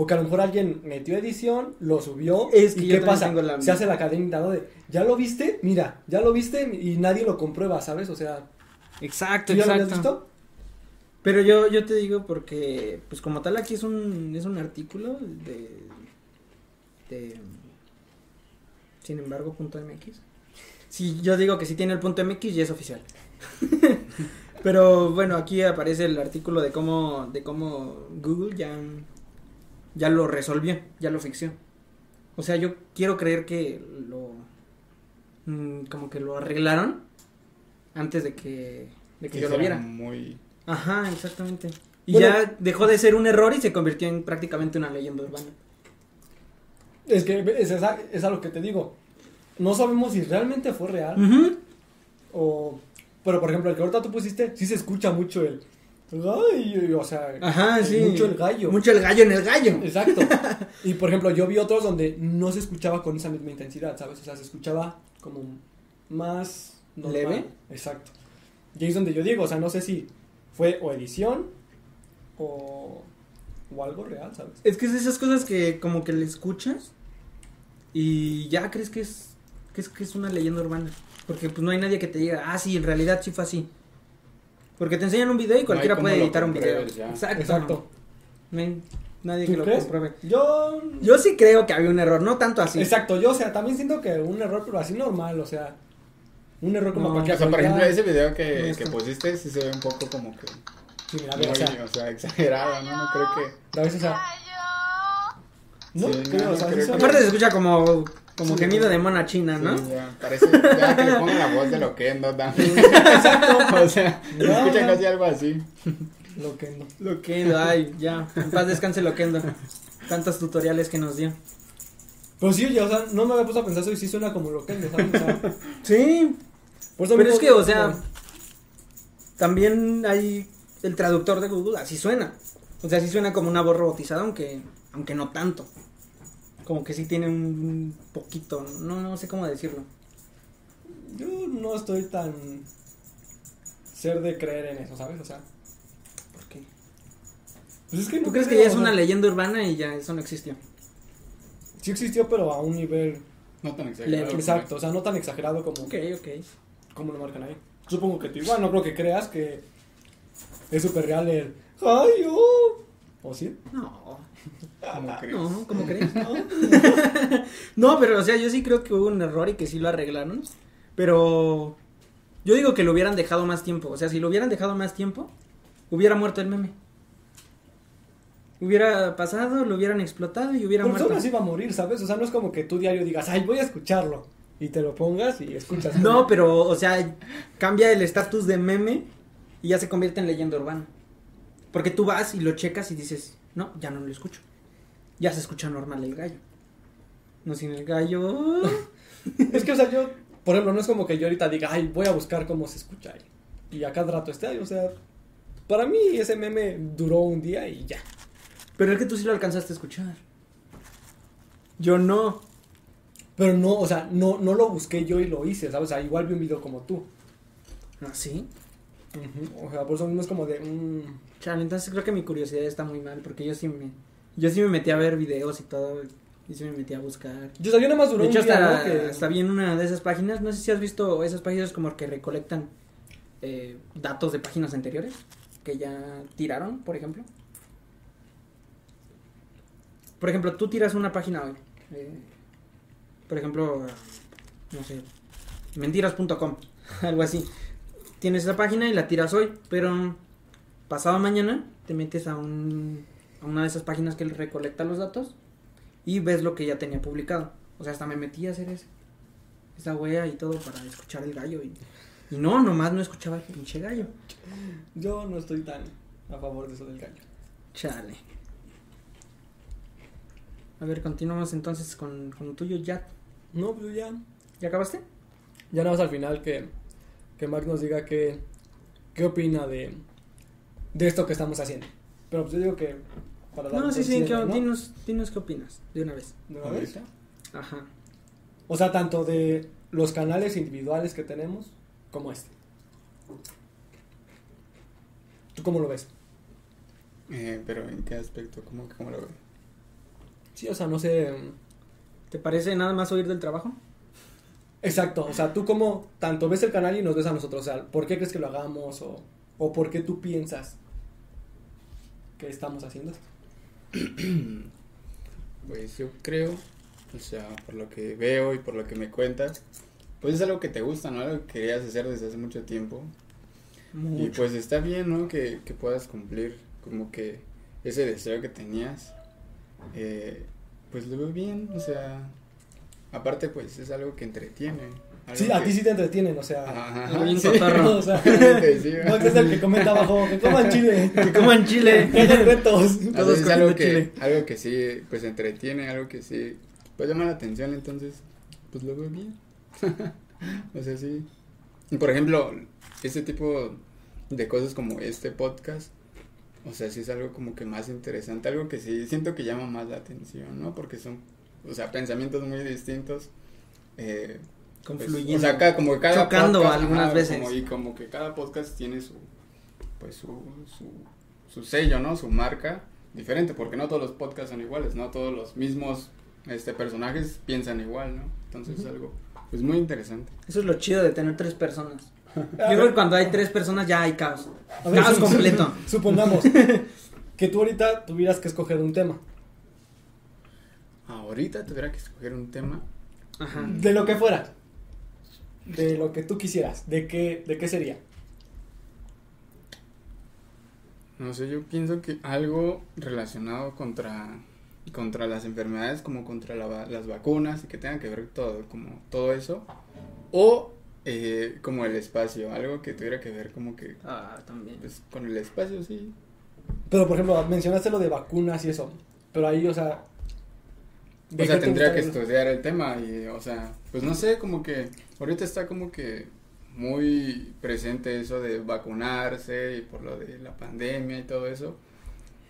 o que a lo mejor alguien metió edición, lo subió. Es que ¿Y qué pasa? tengo la- Se hace la cadena ¿no? de, ¿ya lo viste? Mira, ya lo viste y nadie lo comprueba, ¿sabes? O sea, Exacto, ¿tú ya lo exacto. visto? Pero yo, yo te digo porque, pues como tal aquí es un, es un artículo de, de, sin embargo, punto MX. Si yo digo que si tiene el punto MX ya es oficial. Pero bueno, aquí aparece el artículo de cómo, de cómo Google ya, ya lo resolvió, ya lo fixió. O sea, yo quiero creer que lo, mm, como que lo arreglaron antes de que, de que yo lo viera. Muy... Ajá, exactamente. Y Bueno. ya dejó de ser un error y se convirtió en prácticamente una leyenda urbana. Es que es, esa- es a lo que te digo. No sabemos si realmente fue real o... Pero, por ejemplo, el que ahorita tú pusiste, sí se escucha mucho el... gallo, o sea, Ajá, el- sí. mucho el gallo. Mucho el gallo en el gallo. Exacto. Y por ejemplo, yo vi otros donde no se escuchaba con esa misma intensidad, ¿sabes? O sea, se escuchaba como más normal. ¿Leve? Exacto. Y ahí es donde yo digo, o sea, no sé si fue o edición o, o algo real, ¿sabes? Es que es esas cosas que como que le escuchas y ya crees que es, que es que es una leyenda urbana. Porque pues no hay nadie que te diga, ah, sí, en realidad sí fue así. Porque te enseñan un video y cualquiera puede editar un video. ya. Exacto. Exacto. Nadie ¿Tú que lo crees? compruebe. Yo... Yo sí creo que había un error, no tanto así. Exacto, yo, o sea, también siento que un error, pero así normal, o sea, un error como No, O sea, por ejemplo, ese video que, No que pusiste sí se ve un poco como que Sí, mira, muy, o sea, o sea, exagerado, ¿no? No creo que... a veces, o sea, no, Sí, creo, no, o sea, creo que- Aparte se escucha como, como Sí. gemido de mona china, ¿no? Sí, ya, parece ya que le pongan la voz de Loquendo también. Exacto. O sea, se Ya, escucha ya. casi algo así. Lo que no. Loquendo, ay, ya. En paz descanse Loquendo. Tantos tutoriales que nos dio. Pero sí, oye, o sea, no me había puesto a pensar eso y sí suena como lo que ¿sabes? O sea, Sí. por eso Pero es que, o sea, como- también hay el traductor de Google, así suena. O sea, sí suena como una voz robotizada, aunque, aunque no tanto. Como que sí tiene un poquito, no, no sé cómo decirlo. yo no estoy tan ser de creer en eso, ¿sabes? O sea, ¿Por qué? pues es que no ¿Tú crees que ya es sea, una leyenda urbana y ya eso no existió? Sí existió, pero a un nivel No tan exagerado. Exacto, o sea, no tan exagerado como, Ok, ok. como lo marcan ahí. Supongo que tú igual, no creo que creas que es súper real el ¡Ay, oh! ¿O sí? No, ¿Cómo crees? no, ¿cómo crees? No. no, pero o sea, yo sí creo que hubo un error y que sí lo arreglaron. Pero Yo digo que lo hubieran dejado más tiempo. O sea, si lo hubieran dejado más tiempo, hubiera muerto el meme. Hubiera pasado, lo hubieran explotado y hubiera Porque muerto. así va a morir, ¿sabes? O sea, no es como que tu diario digas, ay, voy a escucharlo. Y te lo pongas y escuchas. No, pero, o sea, cambia el estatus de meme y ya se convierte en leyenda urbana. Porque tú vas y lo checas y dices, no, ya no lo escucho. Ya se escucha normal el gallo. No sin el gallo. Es que, o sea, yo, por ejemplo, no es como que yo ahorita diga, ay, voy a buscar cómo se escucha ahí. Y a cada rato esté ahí, o sea, para mí ese meme duró un día y ya. Pero es que tú sí lo alcanzaste a escuchar. Yo no. Pero no, o sea, no, no lo busqué yo y lo hice, ¿sabes? O sea, igual vi un video como tú. ¿Ah, sí? O sea, por eso mismo es como de, mm, Chale, entonces creo que mi curiosidad está muy mal porque yo sí me... Yo sí me metí a ver videos y todo. Y sí me metí a buscar. Yo, yo nada más duró De hecho, un día, hasta, ¿no? Que- hasta vi en una de esas páginas, no sé si has visto esas páginas como que recolectan eh, datos de páginas anteriores que ya tiraron, por ejemplo. Por ejemplo, tú tiras una página hoy. eh, por ejemplo, no sé, mentiras.com, algo así. Tienes esa página y la tiras hoy, pero pasado mañana te metes a, un, una de esas páginas que recolecta los datos y ves lo que ya tenía publicado. O sea, hasta me metí a hacer ese, esa wea y todo para escuchar el gallo. Y, y no, nomás no escuchaba el pinche gallo. Yo no estoy tan a favor de eso del gallo. Chale. A ver, continuamos entonces con, con lo tuyo, ya. No, pues ya. ¿Ya acabaste? Ya nada más al final que, que Max nos diga qué, qué opina de, de esto que estamos haciendo. Pero pues yo digo que para dar No, sí, sí, que- ¿no? dinos, dinos qué opinas, de una vez. ¿De una vez? Ajá. O sea, tanto de los canales individuales que tenemos como este. ¿Tú cómo lo ves? Eh, pero ¿en qué aspecto? ¿Cómo, cómo lo veo? Sí, o sea, no sé. ¿Te parece nada más oír del trabajo? Exacto, o sea, tú como tanto ves el canal y nos ves a nosotros, o sea, ¿por qué crees que lo hagamos o, o por qué tú piensas que estamos haciendo esto? Pues yo creo, o sea, por lo que veo y por lo que me cuentas, pues es algo que te gusta, ¿no? Algo que querías hacer desde hace mucho tiempo. Y pues está bien, ¿no? Que, que puedas cumplir como que ese deseo que tenías. Eh, pues lo veo bien, o sea, aparte pues es algo que entretiene. Sí, a ti sí te entretienen, o sea. Ajá, Bien sí. o sea, Sí, Max es el que comenta abajo, que coman chile, Que coman chile. que hagan retos. Todos es algo que, chile. algo que sí, pues entretiene, algo que sí, pues llama la atención, entonces, pues lo veo bien. o sea, sí. Y por ejemplo, este tipo de cosas como este podcast, o sea, sí es algo como que más interesante, algo que sí siento que llama más la atención, ¿no? Porque son, o sea, pensamientos muy distintos. Eh, pues, Confluyendo. o sea, cada, como que cada Chocando podcast, algunas ajá, veces. como- y como que cada podcast tiene su, pues su, su, su sello, ¿no? Su marca diferente, porque no todos los podcasts son iguales, no todos los mismos este personajes piensan igual, ¿no? Entonces es algo pues muy interesante. Eso es lo chido de tener tres personas. Yo creo que cuando hay tres personas ya hay caos. A ver, caos su- completo. Supongamos que tú ahorita tuvieras que escoger un tema. Ahorita tuviera que escoger un tema, Ajá. De lo que fuera. De lo que tú quisieras. ¿De qué, de qué sería? no sé, yo pienso que algo relacionado contra contra las enfermedades como contra la las vacunas y que tenga que ver todo como todo eso o eh, como el espacio, algo que tuviera que ver como que Ah, también. pues con el espacio sí Pero, por ejemplo, mencionaste lo de vacunas y eso. Pero ahí, o sea. ¿De O sea, tendría que estudiar el tema y, o sea, pues no sé, como que ahorita está como que muy presente eso de vacunarse y por lo de la pandemia y todo eso.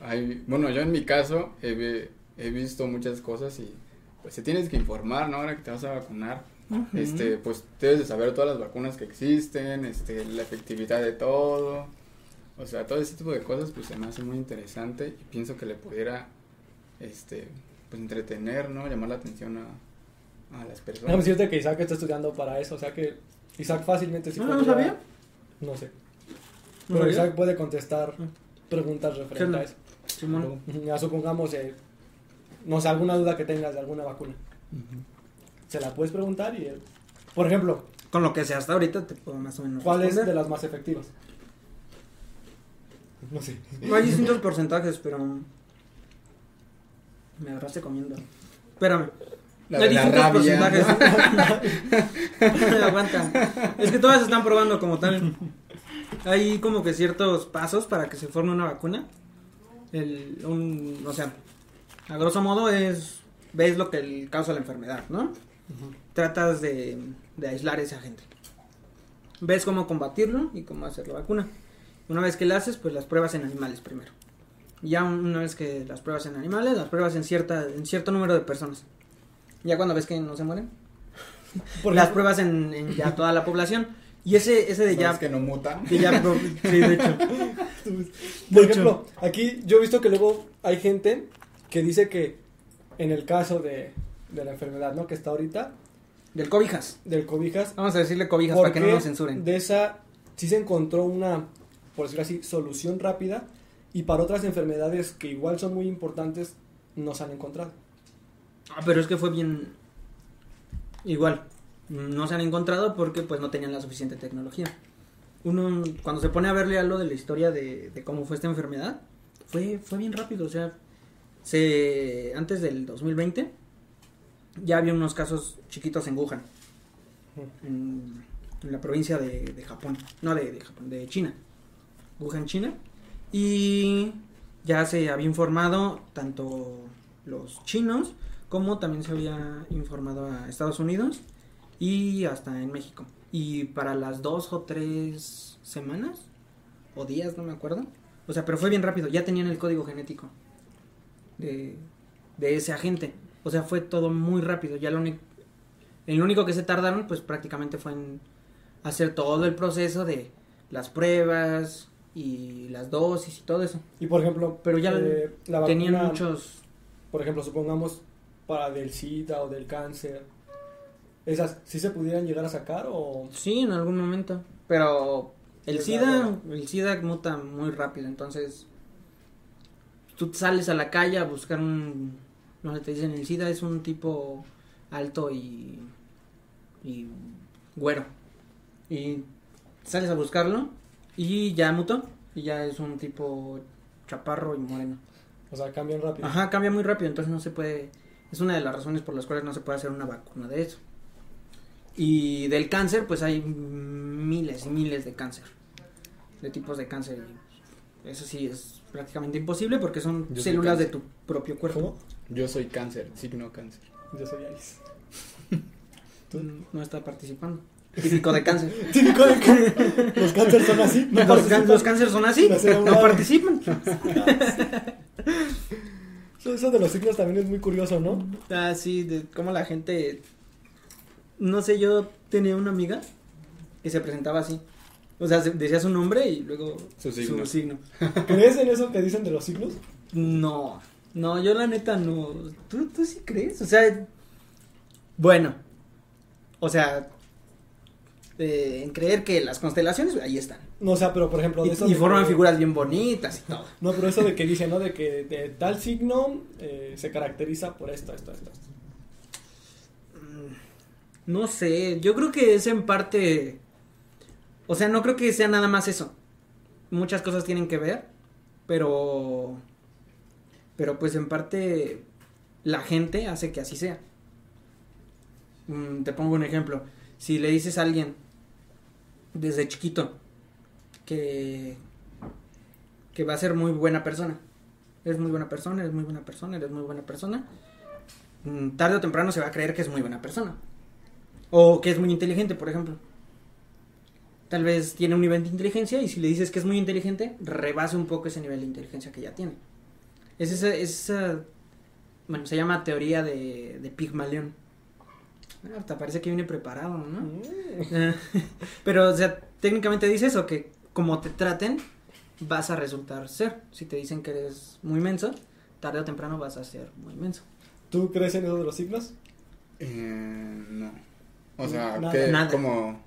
Hay, bueno, yo en mi caso he, he visto muchas cosas y pues te tienes que informar, ¿no? Ahora que te vas a vacunar, este, pues debes de saber todas las vacunas que existen, este, la efectividad de todo. O sea, todo ese tipo de cosas pues se me hace muy interesante y pienso que le pudiera, este, pues entretener, ¿no? Llamar la atención a, a las personas. decirte que Isaac está estudiando para eso. O sea que Isaac fácilmente sí ¿no podría- sabía? No sé. ¿No Pero sabía? Isaac puede contestar Ah. preguntas ¿Qué referentes a eso. Ya supongamos, eh, no sé, alguna duda que tengas de alguna vacuna. Se la puedes preguntar y él. Por ejemplo, con lo que sea hasta ahorita te puedo más o menos ¿Cuál es de las más efectivas? No sé. Hay distintos porcentajes, pero me agarraste comiendo. Espérame. La Hay distintos rabia. porcentajes. Aguanta. Es que todas están probando como tal. Hay como que ciertos pasos para que se forme una vacuna. El, un, o sea, a grosso modo es ves lo que causa la enfermedad, ¿no? Tratas de, de aislar a ese agente. Ves cómo combatirlo y cómo hacer la vacuna. Una vez que la haces, pues las pruebas en animales primero. Ya una vez que las pruebas en animales, las pruebas en cierta en cierto número de personas. Ya cuando ves que no se mueren, Por las pruebas en, en ya toda la población. Y ese ese de ¿Sabes ya que no muta? que ya pro- sí, de hecho. Por Mucho. ejemplo, aquí yo he visto que luego hay gente que dice que en el caso de, de la enfermedad, ¿no? Que está ahorita, Del cobijas. del cobijas, Vamos a decirle cobijas para que no nos censuren. de esa sí se encontró una, por decirlo así, solución rápida y para otras enfermedades que igual son muy importantes no se han encontrado. Ah, pero es que fue bien igual. No se han encontrado porque pues no tenían la suficiente tecnología. Uno cuando se pone a verle algo de la historia de, cómo fue esta enfermedad, fue fue bien rápido, o sea, se antes del 2020 ya había unos casos chiquitos en Wuhan. En, la provincia de, Japón, no de Japón, de China. Wuhan, China. Y ya se había informado tanto los chinos como también se había informado a Estados Unidos y hasta en México. Y para las dos o tres semanas o días, no me acuerdo. O sea, pero fue bien rápido, ya tenían el código genético de, de ese agente. O sea, fue todo muy rápido. Ya lo único, el único que se tardaron, pues prácticamente fue en hacer todo el proceso de las pruebas y las dosis y todo eso. Y por ejemplo, Pero ya eh, la Tenían vacuna, muchos por ejemplo, supongamos para del SIDA o del cáncer, esas sí se pudieran llegar a sacar o Sí, en algún momento. Pero el SIDA, el SIDA muta muy rápido, entonces tú sales a la calle a buscar un, no sé, te dicen el SIDA es un tipo alto y y güero y sales a buscarlo y ya mutó y ya es un tipo chaparro y moreno. o sea, cambian rápido. Ajá, cambia muy rápido, entonces no se puede. Es una de las razones por las cuales no se puede hacer una vacuna de eso. Y del cáncer, pues hay miles y miles de cáncer. De tipos de cáncer. y Eso sí es prácticamente imposible porque son Yo células de tu propio cuerpo. ¿Cómo? Yo soy cáncer, signo cáncer. Yo soy Alice. Tú no está participando. Típico de cáncer. Típico de que los cánceres son así. No los, can- los cánceres son así, No participan. Eso, eso de los signos también es muy curioso, ¿no? Ah, sí, de cómo la gente. No sé, yo tenía una amiga que se presentaba así. O sea, se- decía su nombre y luego Su signo. signo. ¿Crees en eso que dicen de los signos? No, no, yo la neta no. ¿Tú, tú sí crees? O sea, bueno, o sea, eh, en creer que las constelaciones ahí están. No, o sea, pero por ejemplo, Y, de eso y de forman que- figuras bien bonitas y todo. No, pero eso de que dicen, ¿no? De que de tal signo eh, se caracteriza por esto, esto, esto. esto. Mm, No sé, yo creo que es en parte. O sea, no creo que sea nada más eso. Muchas cosas tienen que ver, pero. Pero pues en parte la gente hace que así sea. Mm, te pongo un ejemplo. Si le dices a alguien desde chiquito que. que va a ser muy buena persona. Eres muy buena persona, eres muy buena persona, eres muy buena persona. Tarde o temprano se va a creer que es muy buena persona. O que es muy inteligente, por ejemplo. Tal vez tiene un nivel de inteligencia y si le dices que es muy inteligente, rebasa un poco ese nivel de inteligencia que ya tiene. Es esa, esa bueno, se llama teoría de, de Pigmalión. Ah, Hasta parece que viene preparado, ¿no? Mm. Eh, Pero, o sea, técnicamente dice eso, que como te traten, vas a resultar ser. Si te dicen que eres muy menso, tarde o temprano vas a ser muy menso. ¿Tú crees en eso de los signos? Eh, no. O sea, Nada. que Nada. como...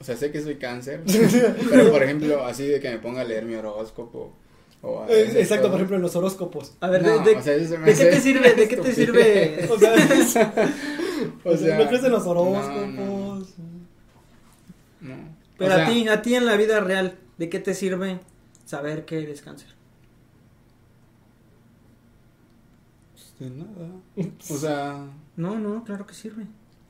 O sea, sé que soy cáncer, pero por ejemplo, así de que me ponga a leer mi horóscopo. O a Eh, Exacto, todo. por ejemplo, en los horóscopos. A ver, No, de, de- o sea, ¿de qué te sirve? ¿De qué te sirve? O sea, O sea, ¿no crees en los no, horóscopos? no. No. Pero O sea, a ti, a ti en la vida real, ¿de qué te sirve saber que eres cáncer? De nada. O sea, No, no, claro que sirve.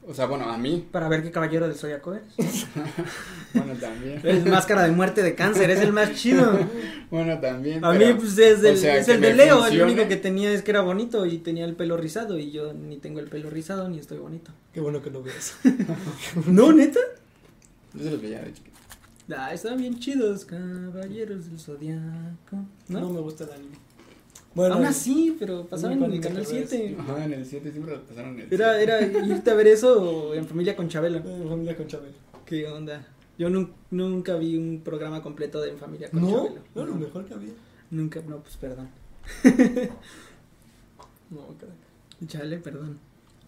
O sea, bueno, a mí, Para ver qué caballero del zodiaco eres. bueno, también. Es máscara de muerte de cáncer, es el más chido. Bueno, también. A pero- mí, pues es, del- o sea, es el de Leo. El funcione. único que tenía es que era bonito y tenía el pelo rizado. Y yo ni tengo el pelo rizado ni estoy bonito. Qué bueno que lo ves. ¿No, neta? Yo se los veía de chiquito. Ah, estaban bien chidos, caballeros del zodiaco. ¿No? ¿No? me gusta el anime. Bueno, Aún así, pero pasaban en el canal que ves. 7. Ajá, en el 7 siempre lo pasaron en el Era, 7. era irte a ver eso o en familia con Chabelo. eh, familia con Chabelo. ¿Qué onda? Yo nun- nunca vi un programa completo de En Familia con No, Chabelo. no, lo mejor que había. Nunca, no, pues perdón. No, crack. Chale, perdón.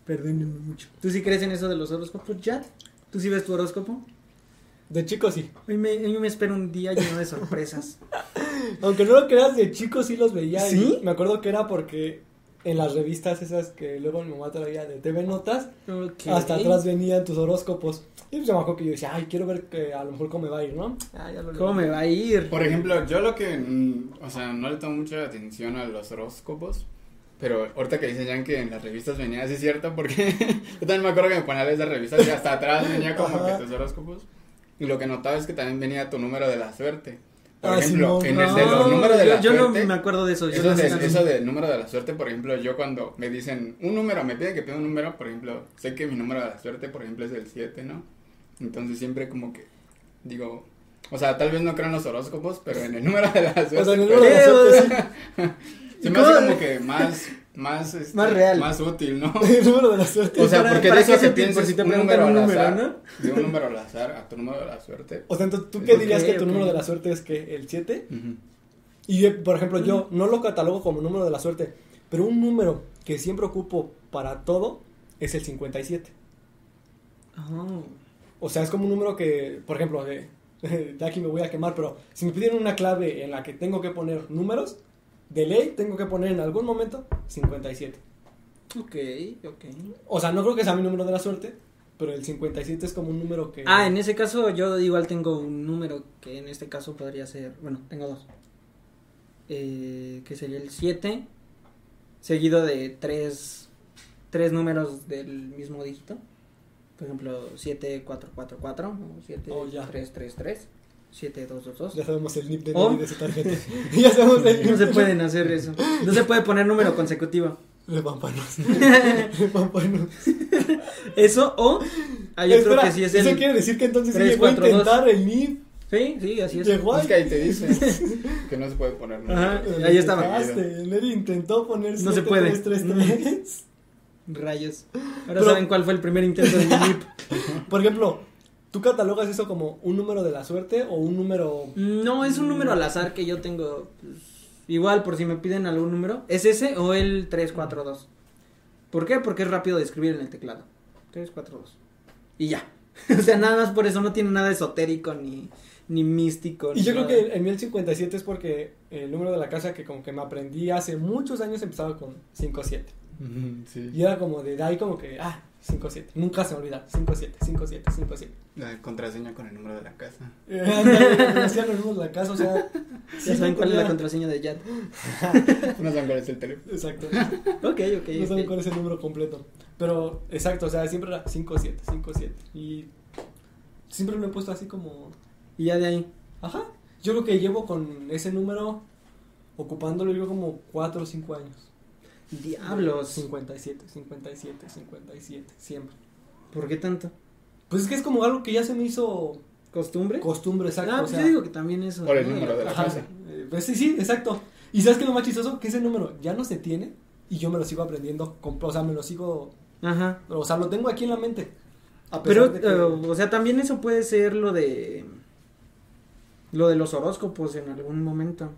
Perdónenme mucho. ¿Tú sí crees en eso de los horóscopos, Chat? ¿Tú sí ves tu horóscopo? De chico sí. Me, hoy me espero un día lleno de sorpresas. Aunque no lo creas, de chico sí los veía. y ¿Sí? Me acuerdo que era porque en las revistas esas que luego mi mamá traía de TV Notas, hasta atrás venían tus horóscopos. Y pues me acuerdo que yo decía, ay, quiero ver que a lo mejor cómo me va a ir, ¿no? Ah, ya lo ¿Cómo me va a ir? Por ejemplo, yo lo que, mm, o sea, no le tomo mucha atención a los horóscopos, pero ahorita que dicen ya que en las revistas venía, sí es cierto, porque yo también me acuerdo que me ponía esas revistas y hasta atrás venía como Ajá. que tus horóscopos. Y lo que notaba es que también venía tu número de la suerte. Por Ah, ejemplo, en el de los No, números de yo, la yo suerte. no me acuerdo de eso. yo Eso, no sé de, nada. eso del número de la suerte, por ejemplo, yo cuando me dicen un número, me piden que pida un número, por ejemplo, sé que mi número de la suerte, por ejemplo, es el 7, ¿no? Entonces siempre como que digo, o sea, tal vez no creo en los horóscopos, pero en el número de la suerte. O sea, en el número de la suerte sí. se me hace como que más, más, este, Más real. Más útil, ¿no? El número de la suerte. O sea, Para- porque para de eso que que piensas si te un número un al número, azar, ¿no? de un número al azar a tu número de la suerte. O sea, entonces, ¿tú qué Ok, dirías que tu número de la suerte es que el 7? Ujú. Y eh, por ejemplo, yo no lo catalogo como número de la suerte, pero un número que siempre ocupo para todo es el 57. Oh. O sea, es como un número que, por ejemplo, de, de aquí me voy a quemar, pero si me pidieron una clave en la que tengo que poner números, de ley tengo que poner en algún momento 57. Ok, ok. O sea, no creo que sea mi número de la suerte, pero el 57 es como un número que... Ah, en ese caso yo igual tengo un número que en este caso podría ser, bueno, tengo dos. Eh, que sería el 7, seguido de tres, tres números del mismo dígito. Por ejemplo, 7444 o Oh, ya. 7333, 7222. Ya sabemos el NIP de, ¿O? Nelly de su tarjeta. ya sabemos el No se NIP. pueden hacer eso. No se puede poner número consecutivo. Repampanos. Repampanos. Eso o hay otro Espera, que sí es Eso el... quiere decir que entonces sí llegó a intentar el NIP. Sí, sí, así es. Llegó Es que ahí te dicen que no se puede poner Ajá. número. ahí estaba. Nelly intentó poner No se puede. 7333. Rayos. Ahora Pero- saben cuál fue el primer intento de mi NIP. Por ejemplo, ¿tú catalogas eso como un número de la suerte o un número... No, es un número al azar que yo tengo. pues, igual, por si me piden algún número. ¿Es ese o el 342? ¿Por qué? Porque es rápido de escribir en el teclado. 342. Y ya. o sea, nada más por eso no tiene nada esotérico ni, ni místico. Y ni yo creo que en mí el 57 es porque el número de la casa que como que me aprendí hace muchos años empezaba con 57. Ujú, Sí. Y era como de ahí como que, ah, 57. Nunca se me olvida. 57, 57, 57. La contraseña con el número de la casa. Eh, ándale, hacían lo mismo en la casa, o sea... Ya saben cuál es la contraseña de Yad. No saben cuál es el teléfono. Exacto. Ok, ok. No saben cuál es el número completo. Pero, exacto, o sea, siempre era 57, 57. Y siempre lo he puesto así como... Y ya de ahí. Ajá. Yo creo que llevo con ese número ocupándolo yo como 4 o 5 años. Diablos. 57, 57, 57, siempre. ¿Por qué tanto? Pues es que es como algo que ya se me hizo ¿Costumbre? costumbre, exacto. ah, o pues sea, yo digo que también eso. Por el ¿no? número de la ajá, casa. eh, pues sí, sí, exacto. Y sabes que lo más chistoso que ese número ya no se tiene y yo me lo sigo aprendiendo, con- o sea, me lo sigo, Ajá. o sea, lo tengo aquí en la mente. A pesar Pero, de que- eh, o sea, también eso puede ser lo de. Lo de los horóscopos en algún momento.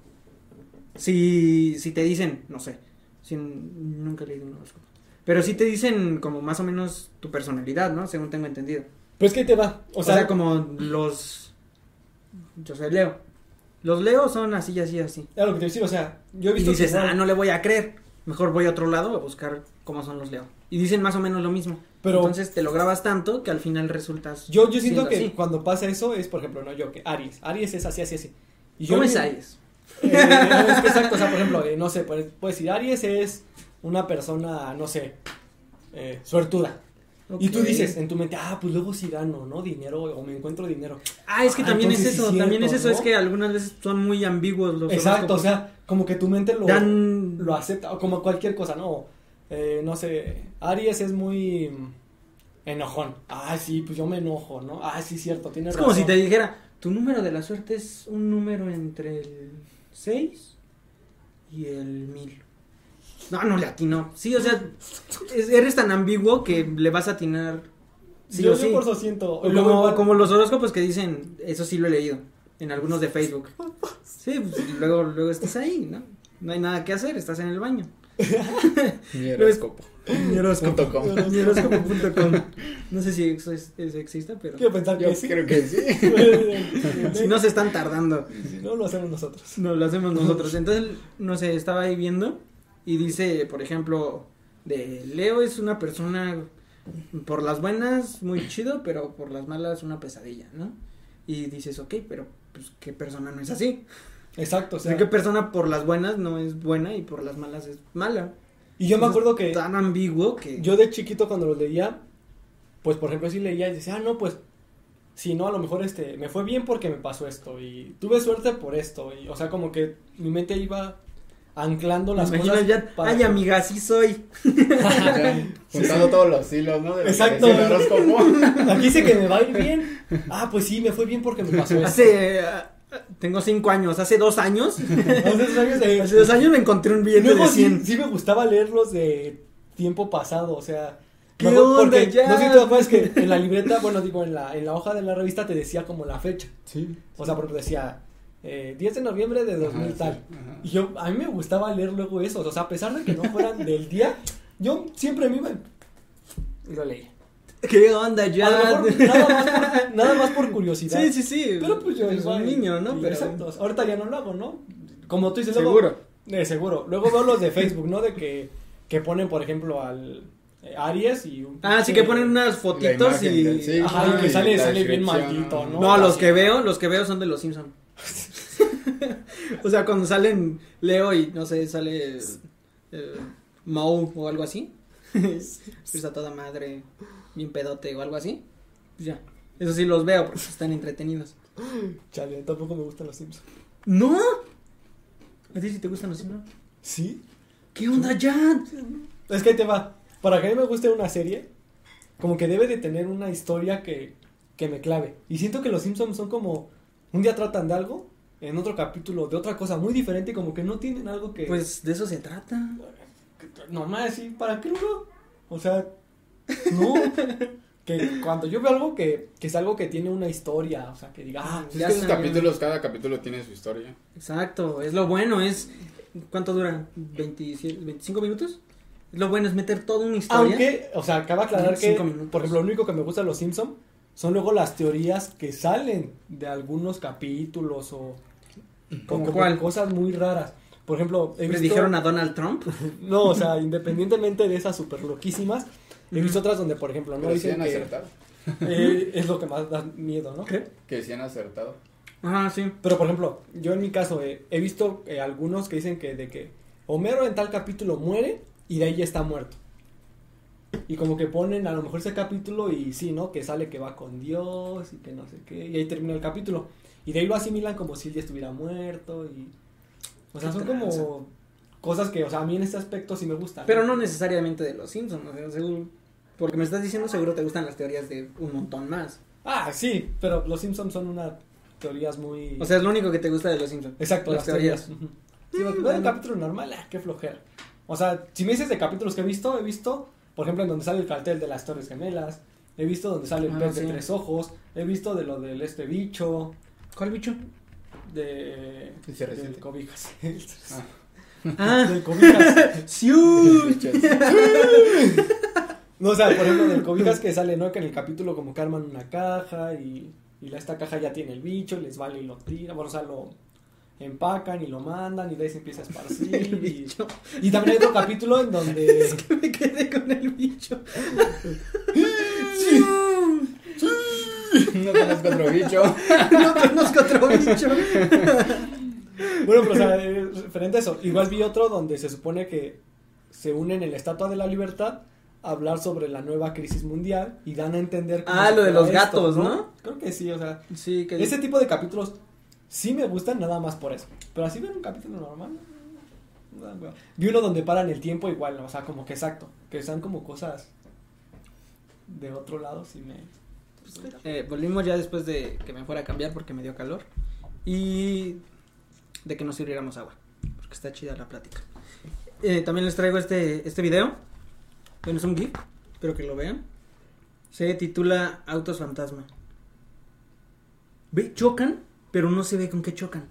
Si, si te dicen, no sé, si, nunca he leído un horóscopo. Pero si te dicen como más o menos tu personalidad, ¿no? Según tengo entendido. Pero es que ahí te va, o O sea, sea, como los... Yo soy Leo. Los Leo son así, así, así. era lo que te iba a decir, o sea, yo he Y visto que dices, ah, no le voy a creer. mejor voy a otro lado a buscar cómo son los Leo. Y dicen más o menos lo mismo. Pero- Entonces te lo grabas tanto que al final resultas. Yo, yo siento que así. cuando pasa eso es, por ejemplo, no yo, que Aries. Aries es así, así, así. Y yo ¿Cómo es mi- Aries? Eh, es que exacto, o sea, por ejemplo, eh, no sé, puedes puedes decir, Aries es una persona, no sé, eh, suertuda. Y tú dices en tu mente, ah, pues luego sí gano, ¿no? Dinero o me encuentro dinero. Ah, es que Ah, también es eso, es también es eso, ¿no? es que algunas veces son muy ambiguos los Exacto, o sea, como que tu mente lo, dan lo acepta, o como cualquier cosa, ¿no? Eh, no sé, Aries es muy enojón. Ah, sí, pues yo me enojo, ¿no? Ah, sí, cierto, tienes Es como si te dijera, tu número de la suerte es un número entre el 6 y el 1000. No, no le atino. Sí, o sea, es- eres tan ambiguo que le vas a atinar. Sí yo o sí. por eso siento. O luego Como, como los horóscopos que dicen, eso sí lo he leído, en algunos de Facebook. Sí, pues y luego, luego estás ahí, ¿no? No hay nada que hacer, estás en el baño. Mi horóscopo. Mi com. No sé si eso, es- exista, pero Quiero pensar Yo que sí. creo que sí. si no se están tardando. Si no, lo hacemos nosotros. No, lo hacemos nosotros. Entonces, no sé, estaba ahí viendo y dice, por ejemplo, de Leo es una persona por las buenas muy chido, pero por las malas una pesadilla, ¿no? Y dices, ok, pero pues qué persona no es así. Exacto, o O sea, qué persona por las buenas no es buena y por las malas es mala. Y yo me acuerdo que Tan ambiguo que... yo de chiquito cuando los leía, pues por ejemplo sí leía y decía, ah, no, pues, si no, a lo mejor este, me fue bien porque me pasó esto y tuve suerte por esto. Y, o sea, como que mi mente iba anclando las cosas. ya, para ay que- amiga, así soy. Juntando todos los hilos, ¿no? De lo que Exacto. Aquí dice que me va a ir bien. Ah, pues sí, me fue bien porque me pasó esto. Hace... tengo cinco años, hace dos años. Hace dos años de- hace dos años me encontré un billete Luego de sí, 100. sí me gustaba leerlos de tiempo pasado, o sea. ¿Qué onda, porque, ya? No sé si te acuerdas que en la libreta, bueno, digo, en la, en la hoja de la revista te decía como la fecha. Sí. O sea, por ejemplo, decía eh, 10 de noviembre de 2000 Ajá, tal. sí. Y yo, a mí me gustaba leer luego eso. O sea, a pesar de que no fueran del día, yo siempre me iba y lo leía. ¿Qué onda, ya? mejor nada más por, nada más por curiosidad. Sí, sí, sí. Pero pues yo es un niño, ¿no? Pero Exacto. Ahorita ya no lo hago, ¿no? Como tú dices, luego- seguro. Eh, seguro. Luego veo los de Facebook, ¿no? De que, que ponen, por ejemplo, al eh, Aries y un... Ah, sí que ponen unas fotitos y del Ajá, y que y sale, sale bien maldito, ¿no? No, los que veo, los que veo son de los Simpson. o sea, cuando salen Leo y no sé, sale eh, Moe o algo así. Está toda madre, bien pedote o algo así. Pues ya. Eso sí los veo porque están entretenidos. Chale, tampoco me gustan los Simpsons. ¿No? ¿A ti sí te gustan los Simpsons? ¿Sí? ¿Qué onda, ya? Es que ahí te va. Para que a mí me guste una serie, como que debe de tener una historia que, que me clave. Y siento que los Simpsons son como... Un día tratan de algo, en otro capítulo de otra cosa muy diferente, y como que no tienen algo que... Pues de eso se trata. No más, sí, ¿para qué no? O sea, no. que cuando yo veo algo que, que es algo que tiene una historia, o sea, que diga, ah, Es Ya que esos sé. capítulos, cada capítulo tiene su historia. Exacto, es lo bueno, es... ¿Cuánto dura? ¿27, ¿25 minutos? Lo bueno es meter toda una historia. aunque, o sea, acaba de aclarar que, minutos. por ejemplo, lo único que me gusta de los Simpson son luego las teorías que salen de algunos capítulos o ¿Como cosas muy raras. Por ejemplo, he ¿Le visto... dijeron a Donald Trump? No, o sea, independientemente de esas super loquísimas, he visto otras donde, por ejemplo, no Pero sí dicen han que acertado. eh, es lo que más da miedo, ¿no? ¿Qué? Que sí han acertado. Ah, sí. Pero por ejemplo, yo en mi caso eh, he visto eh, algunos que dicen que de que Homero en tal capítulo muere y de ahí ya está muerto. Y como que ponen a lo mejor ese capítulo y sí, ¿no? Que sale que va con Dios y que no sé qué. Y ahí termina el capítulo. Y de ahí lo asimilan como si él ya estuviera muerto y... O sea, son tranza. como cosas que, o sea, a mí en este aspecto sí me gustan. Pero no necesariamente de los Simpsons, o sea, Porque me estás diciendo, seguro te gustan las teorías de un montón más. Ah, sí, pero los Simpsons son unas teorías muy... O sea, es lo único que te gusta de los Simpsons. Exacto, las las teorías. teorías. Sí, porque, bueno, un capítulo normal, ah, qué flojera. O sea, si me dices de capítulos que he visto, he visto, por ejemplo, en donde sale el cartel de las Torres Gemelas, he visto donde sale el Ah, pez sí. de tres ojos, he visto de lo del este bicho, ¿Cuál bicho? de... Se del cobijas. Ah. Ah, del cobijas. No, o sea, por ejemplo, del cobijas que sale, ¿no? Que en el capítulo como que arman una caja y, y esta caja ya tiene el bicho y les vale y lo tira, bueno, o sea, lo... empacan y lo mandan y de ahí se empieza a esparcir. El y, bicho. y también hay otro capítulo en donde... Me quedé con el bicho. No conozco otro bicho. No conozco otro bicho. Bueno, pero o sea, referente a eso. Igual vi otro donde se supone que se unen en la Estatua de la Libertad hablar sobre la nueva crisis mundial y dan a entender... cómo Ah, lo de los gatos, ¿no? ¿no? Creo que sí, o sea... Sí, que Ese tipo de capítulos sí me gustan nada más por eso. Pero así ver un capítulo normal. no. Vi uno donde paran el tiempo igual, o sea, como que exacto. Que sean como cosas de otro lado, sí me. Eh, volvimos ya después de que me fuera a cambiar porque me dio calor. Y de que nos sirviéramos agua. Porque está chida la plática. Eh, también les traigo este, este video. Bueno, es un GIF. Espero que lo vean. Se titula Autos Fantasma. Ve, chocan, pero no se ve con qué chocan.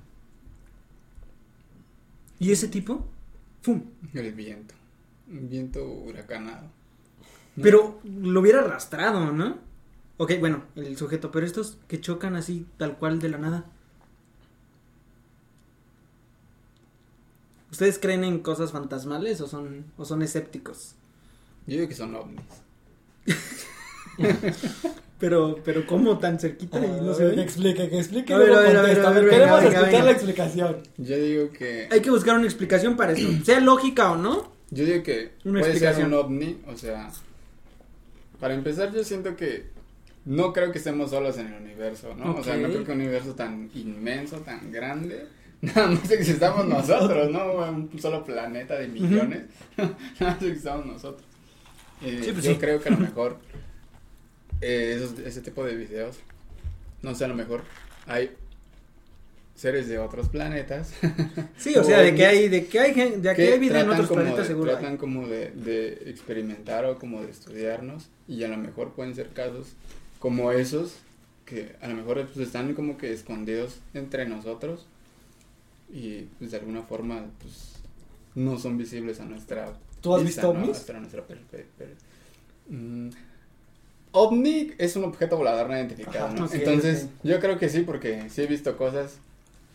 Y ese tipo, ¡fum! El viento. Un viento huracanado. Pero lo hubiera arrastrado, ¿no? Ok, bueno, el sujeto, pero estos que chocan así, tal cual de la nada. ¿Ustedes creen en cosas fantasmales o son, o son escépticos? Yo digo que son ovnis. Pero, pero ¿cómo tan cerquita y no se que ve? explique, que explique. A y ver, luego a ver, a ver, contesta. a ver, Queremos venga, venga, escuchar venga. la explicación. Yo digo que. Hay que buscar una explicación para eso, sea lógica o no. Yo digo que Una puede ser explicación. un ovni, o sea, para empezar yo siento que no creo que estemos solos en el universo, ¿no? O sea, no creo que un universo tan inmenso, tan grande, nada más existamos nosotros, ¿no? Un solo planeta de millones, nada más existamos nosotros. Eh, Sí, pues yo sí. creo que a lo mejor eh, esos- ese tipo de videos, no sé, a lo mejor hay seres de otros planetas Sí, o sea, de que hay, de que hay, de que hay vida en otros planetas de- seguro. hay. Tratan como de, de experimentar o como de estudiarnos y a lo mejor pueden ser casos como esos que a lo mejor pues, están como que escondidos entre nosotros y pues de alguna forma pues no son visibles a nuestra ¿Tú has visto ¿no? ovnis? Nuestra per- Mm, ovni es un objeto volador no identificado, Ajá, ¿no? Entonces, yo creo que sí, porque sí he visto cosas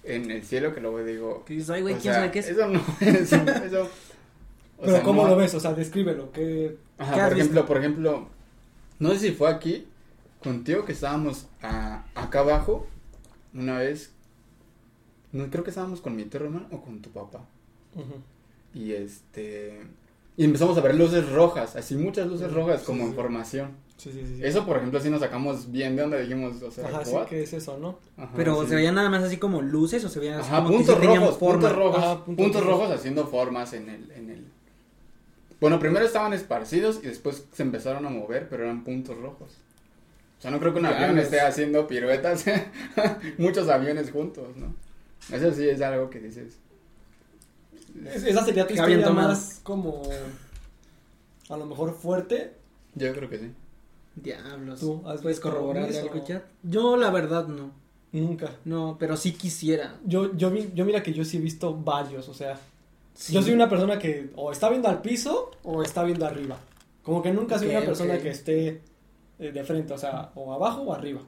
en el cielo que luego digo, Que dices, ay, güey, ¿quién sabe qué es? Eso no es, eso, o Pero sea, ¿cómo no- lo ves? O sea, descríbelo. ¿qué... Ajá, ¿Qué por ejemplo, visto? por ejemplo, no sé si fue aquí contigo que estábamos a- acá abajo una vez. No creo que estábamos con mi tío Román o con tu papá. Y este y empezamos a ver luces rojas, así muchas luces rojas como sí. información. Sí, sí, sí. Eso, por ejemplo, sí nos sacamos bien de donde dijimos, o sea, Ajá. ¿qué es eso, no? Ajá, Pero sí. se veían nada más así como luces o se veían así Ajá, como puntos rojos, puntos rojos, Ajá, puntos, puntos rojos. rojos. haciendo formas en el, en el. Bueno, primero estaban esparcidos y después se empezaron a mover, pero eran puntos rojos. O sea, no creo que un avión esté haciendo piruetas, muchos aviones juntos, ¿no? Eso sí es algo que dices. Es- Esa sería tu Que historia más como... A lo mejor fuerte. Yo creo que sí. Diablos. ¿Tú has ¿Puedes corroborar algo, chat? Yo, la verdad, no. Nunca. No, pero sí quisiera. Yo, yo, vi- yo mira que yo sí he visto varios, o sea... Sí. Yo soy una persona que o está viendo al piso o está viendo arriba. Como que nunca soy una persona que esté eh, de frente, o sea, o abajo o arriba.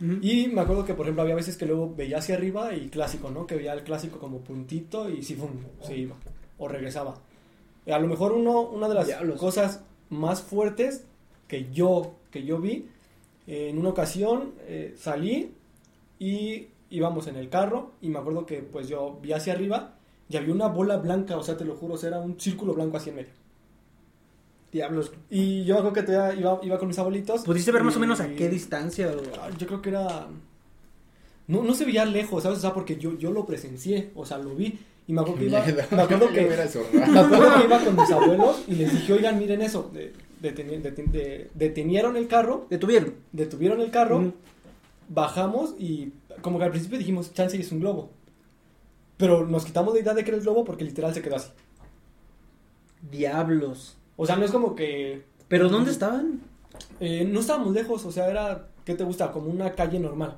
Y me acuerdo que, por ejemplo, había veces que luego veía hacia arriba y clásico, ¿no? Que veía el clásico como puntito y sí, fum, se iba. O regresaba. Y a lo mejor uno, una de las Diablos. cosas más fuertes que yo, que yo vi, eh, en una ocasión eh, salí y íbamos en el carro y me acuerdo que pues yo vi hacia arriba y había una bola blanca, o sea, te lo juro, o sea, era un círculo blanco así en medio. Diablos. Y yo me acuerdo que todavía iba, iba con mis abuelitos. ¿Pudiste ver más o menos a qué distancia? o- Yo creo que era. No, no se veía lejos, ¿sabes? O sea, porque yo, yo lo presencié, o sea, lo vi. Y me acuerdo que iba. Me acuerdo que, me acuerdo que iba con mis abuelos y les dije, oigan, miren eso. De- deteni- deten- de- detenieron el carro, Detuvieron. detuvieron el carro, bajamos y como que al principio dijimos, chance es un globo. Pero nos quitamos la idea de que era el globo porque literal se quedó así. Diablos. O sea, no es como que. ¿Pero dónde estaban? Eh, no estábamos lejos, o sea, era, ¿qué te gusta? Como una calle normal.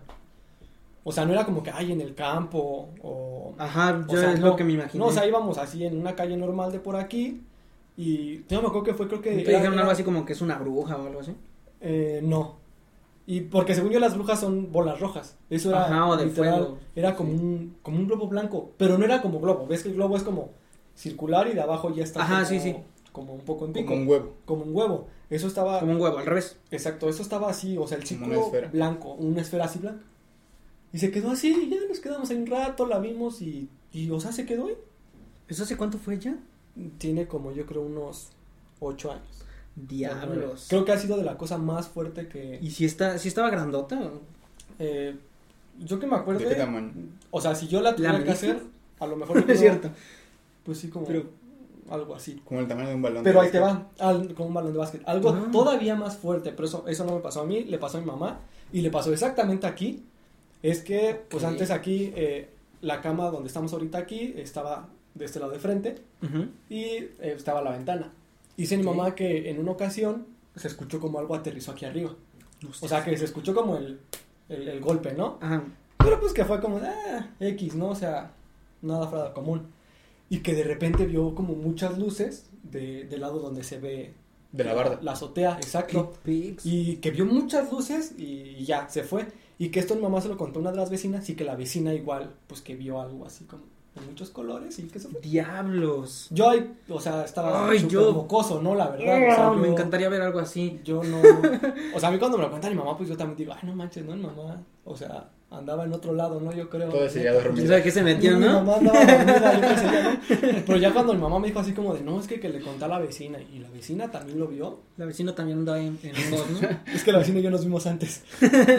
O sea, no era como que hay en el campo o... Ajá, o yo sea, es no, lo que me imaginé. No, o sea, íbamos así en una calle normal de por aquí y yo me acuerdo que fue, creo que... ¿Te era- dijeron algo así como que es una bruja o algo así? Eh, no. Y porque según yo las brujas son bolas rojas. Eso era Ajá, o de literal, fuego. Era como Sí. un como un globo blanco, pero no era como globo. ¿Ves que el globo es como circular y de abajo ya está Ajá, como, sí, sí. Como un poco en pico, Como un huevo. como un huevo. Eso estaba Como un huevo, al revés. Exacto, eso estaba así, o sea, el Como una círculo esfera. blanco, una esfera así blanca. Y se quedó así, ya nos quedamos ahí un rato, la vimos y, y o sea, se quedó ahí. ¿Eso hace cuánto fue ya? Tiene como yo creo unos ocho años. Diablos. Creo que ha sido de la cosa más fuerte que... ¿Y si, está, si estaba grandota? eh, yo que me acuerdo... ¿De qué tamaño? O sea, si yo la tuviera que hacer, a lo mejor... es cierto. Pues sí, como Pero- algo así. Como el tamaño de un balón. Pero de ahí te va, al- como un balón de básquet. Algo Ah. todavía más fuerte, pero eso, eso no me pasó a mí, le pasó a mi mamá y le pasó exactamente aquí. Es que, pues antes aquí, eh, la cama donde estamos ahorita aquí estaba de este lado de frente y eh, estaba la ventana. Dice mi Ok. mamá que en una ocasión se escuchó como algo aterrizó aquí arriba. O sea, que se escuchó como el, el, el golpe, ¿no? Ajá. Pero pues que fue como, ah, X, ¿no? O sea, nada fuera de común. Y que de repente vio como muchas luces de, del lado donde se ve De la barda. la azotea, exacto. Y que vio muchas luces y ya, se fue. Y que esto mi mamá se lo contó a una de las vecinas y que la vecina igual, pues que vio algo así como de muchos colores y que se fue. Diablos. Yo ahí, o sea, estaba Ay, súper yo- mocoso, ¿no? La verdad. o sea, me encantaría ver algo así. Yo no... O sea, a mí cuando me lo cuenta mi mamá, pues yo también digo, ay, no manches, ¿no? Mi mamá, o sea, andaba en otro lado, ¿no? Yo creo. Todo ese día ¿Quién dormido. sabe qué se metió, Mi no? mamá andaba dormida. Pero ya cuando mi mamá me dijo así como de, no, es que, que le conté a la vecina y la vecina también lo vio. La vecina también andaba en, en dos, ¿no? Es que la vecina y yo nos vimos antes.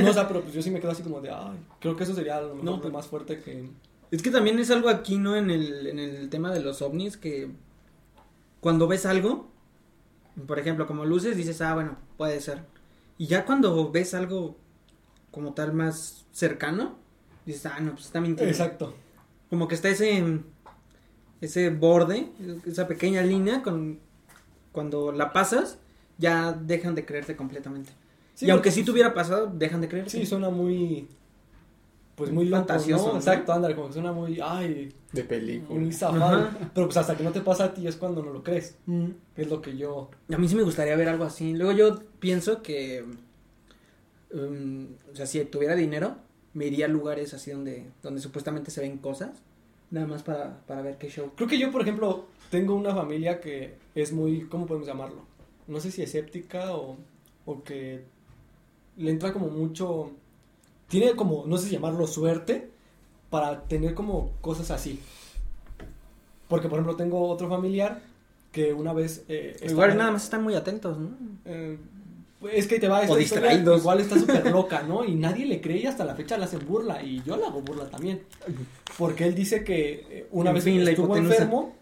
No, o sea, pero pues yo sí me quedo así como de, ay, creo que eso sería lo mejor No, lo más fuerte que... Es que también es algo aquí, ¿no? En el, en el tema de los ovnis, que cuando ves algo, por ejemplo, como luces, dices, ah, bueno, puede ser. Y ya cuando ves algo como tal más cercano, dices, ah, no, pues está mintiendo. Exacto. Como que está ese, ese borde, esa pequeña línea, con, cuando la pasas, ya dejan de creerte completamente. Sí, y aunque sí tuviera pasado, dejan de creerte. Sí, suena muy... Pues muy loco, Fantasioso, ¿no? ¿no? Exacto, ándale, como que suena muy, ay, De película. muy zafado. Ajá. Pero pues hasta que no te pasa a ti es cuando no lo crees. Mm. Es lo que yo... A mí sí me gustaría ver algo así. Luego yo pienso que, um, o sea, si tuviera dinero, me iría a lugares así donde, donde supuestamente se ven cosas, nada más para, para ver qué show. Creo que yo, por ejemplo, tengo una familia que es muy, ¿cómo podemos llamarlo? No sé si escéptica o, o que le entra como mucho, tiene como, no sé si llamarlo suerte, para tener como cosas así. Porque, por ejemplo, tengo otro familiar que una vez... eh, Igual estaba- nada más están muy atentos, ¿no? eh, es que te va esta O historia, igual está súper loca, ¿no? Y nadie le cree y hasta la fecha le hacen burla. Y yo le hago burla también. Porque él dice que eh, una En vez fin, estuvo enfermo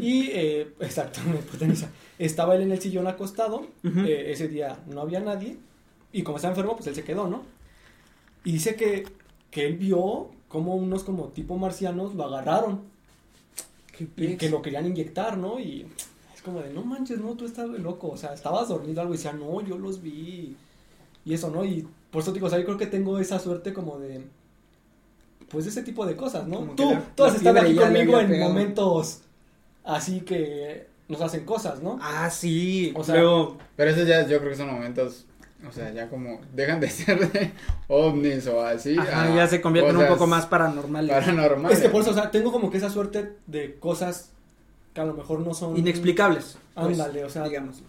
y, eh, exacto, hipotenusa. Estaba él en el sillón acostado, eh, ese día no había nadie y como estaba enfermo, pues él se quedó, ¿no? Y dice que, que él vio como unos como tipo marcianos lo agarraron y que lo querían inyectar, ¿no? Y es como de, no manches, no, tú estás loco, o sea, estabas dormido algo y decía, no, yo los vi y eso, ¿no? Y por eso digo, o sea, yo creo que tengo esa suerte como de, pues ese tipo de cosas, ¿no? Como Tú, la- tú has estado aquí conmigo en pegado. momentos así que nos hacen cosas, ¿no? Ah, sí. O sea, Luego, Pero eso ya yo creo que son momentos, o sea, ya como dejan de ser de ovnis o así. ajá, a ya se convierten un poco más paranormales. paranormales. Es que por eso, o sea, tengo como que esa suerte de cosas que a lo mejor no son... Inexplicables. pues, Ándale, o sea, digamos.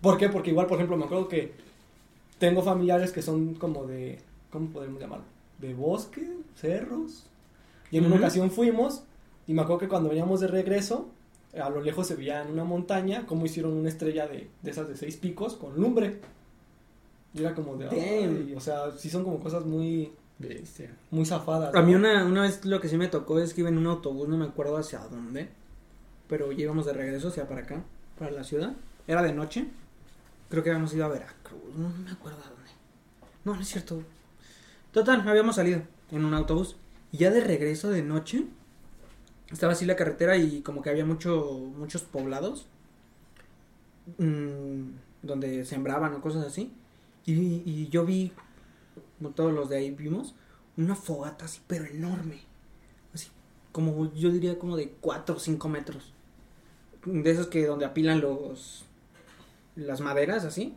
¿Por qué? Porque igual, por ejemplo, me acuerdo que tengo familiares que son como de, ¿cómo podemos llamarlo? De bosque, cerros. Y en una Ujú. ocasión fuimos y me acuerdo que cuando veníamos de regreso, a lo lejos se veía en una montaña cómo hicieron una estrella de, de esas de seis picos con lumbre. Y era como de, ay, o sea, sí son como cosas muy, Bestia. muy zafadas. A mí ¿no? una, una vez lo que sí me tocó es que iba en un autobús, no me acuerdo hacia dónde, pero ya íbamos de regreso hacia para acá, para la ciudad. Era de noche, creo que habíamos ido a Veracruz, no, me acuerdo a dónde. No, no es cierto. Total, habíamos salido en un autobús y ya de regreso de noche estaba así la carretera y como que había mucho, muchos poblados mm, donde sembraban o cosas así. Y, y yo vi, como todos los de ahí vimos, una fogata así, pero enorme. Así, como yo diría como de 4 o 5 metros. De esos que donde apilan los las maderas así.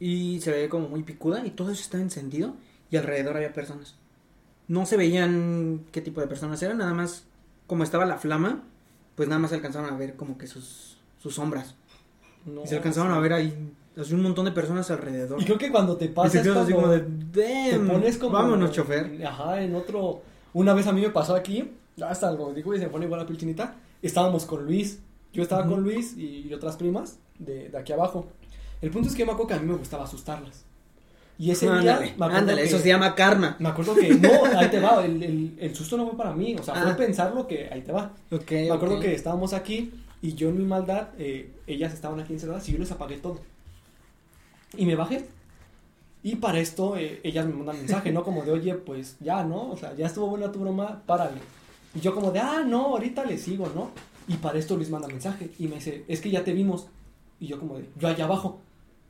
Y se ve como muy picuda y todo eso está encendido y alrededor había personas. No se veían qué tipo de personas eran, nada más como estaba la flama, pues nada más se alcanzaron a ver como que sus, sus sombras. No, y se alcanzaron sí. a ver ahí así un montón de personas alrededor. Y creo que cuando te Y pasa te es quedas así como de, te "Damn, pones como... vámonos, chofer. Ajá, en otro... Una vez a mí me pasó aquí, hasta algo, digo, y se pone igual la piel chinita, estábamos con Luis, yo estaba Ujú. con Luis y, otras primas de, de aquí abajo. El punto es que yo me acuerdo que a mí me gustaba asustarlas. Y ese día... Ándale, me ándale, que- eso se llama karma. Me acuerdo que, no, ahí te va, el, el, el susto no fue para mí, o sea, fue Ah. pensarlo que ahí te va. Ok, Me acuerdo ok. que estábamos aquí y yo en mi maldad, eh, ellas estaban aquí encerradas y yo les apagué todo. Y me bajé. Y para esto eh, ellas me mandan mensaje, ¿no? Como de, oye, pues ya, ¿no? O sea, ya estuvo buena tu broma, párale. Y yo como de, ah, no, ahorita le sigo, ¿no? Y para esto Luis manda mensaje y me dice, es que ya te vimos. Y yo como de, yo allá abajo.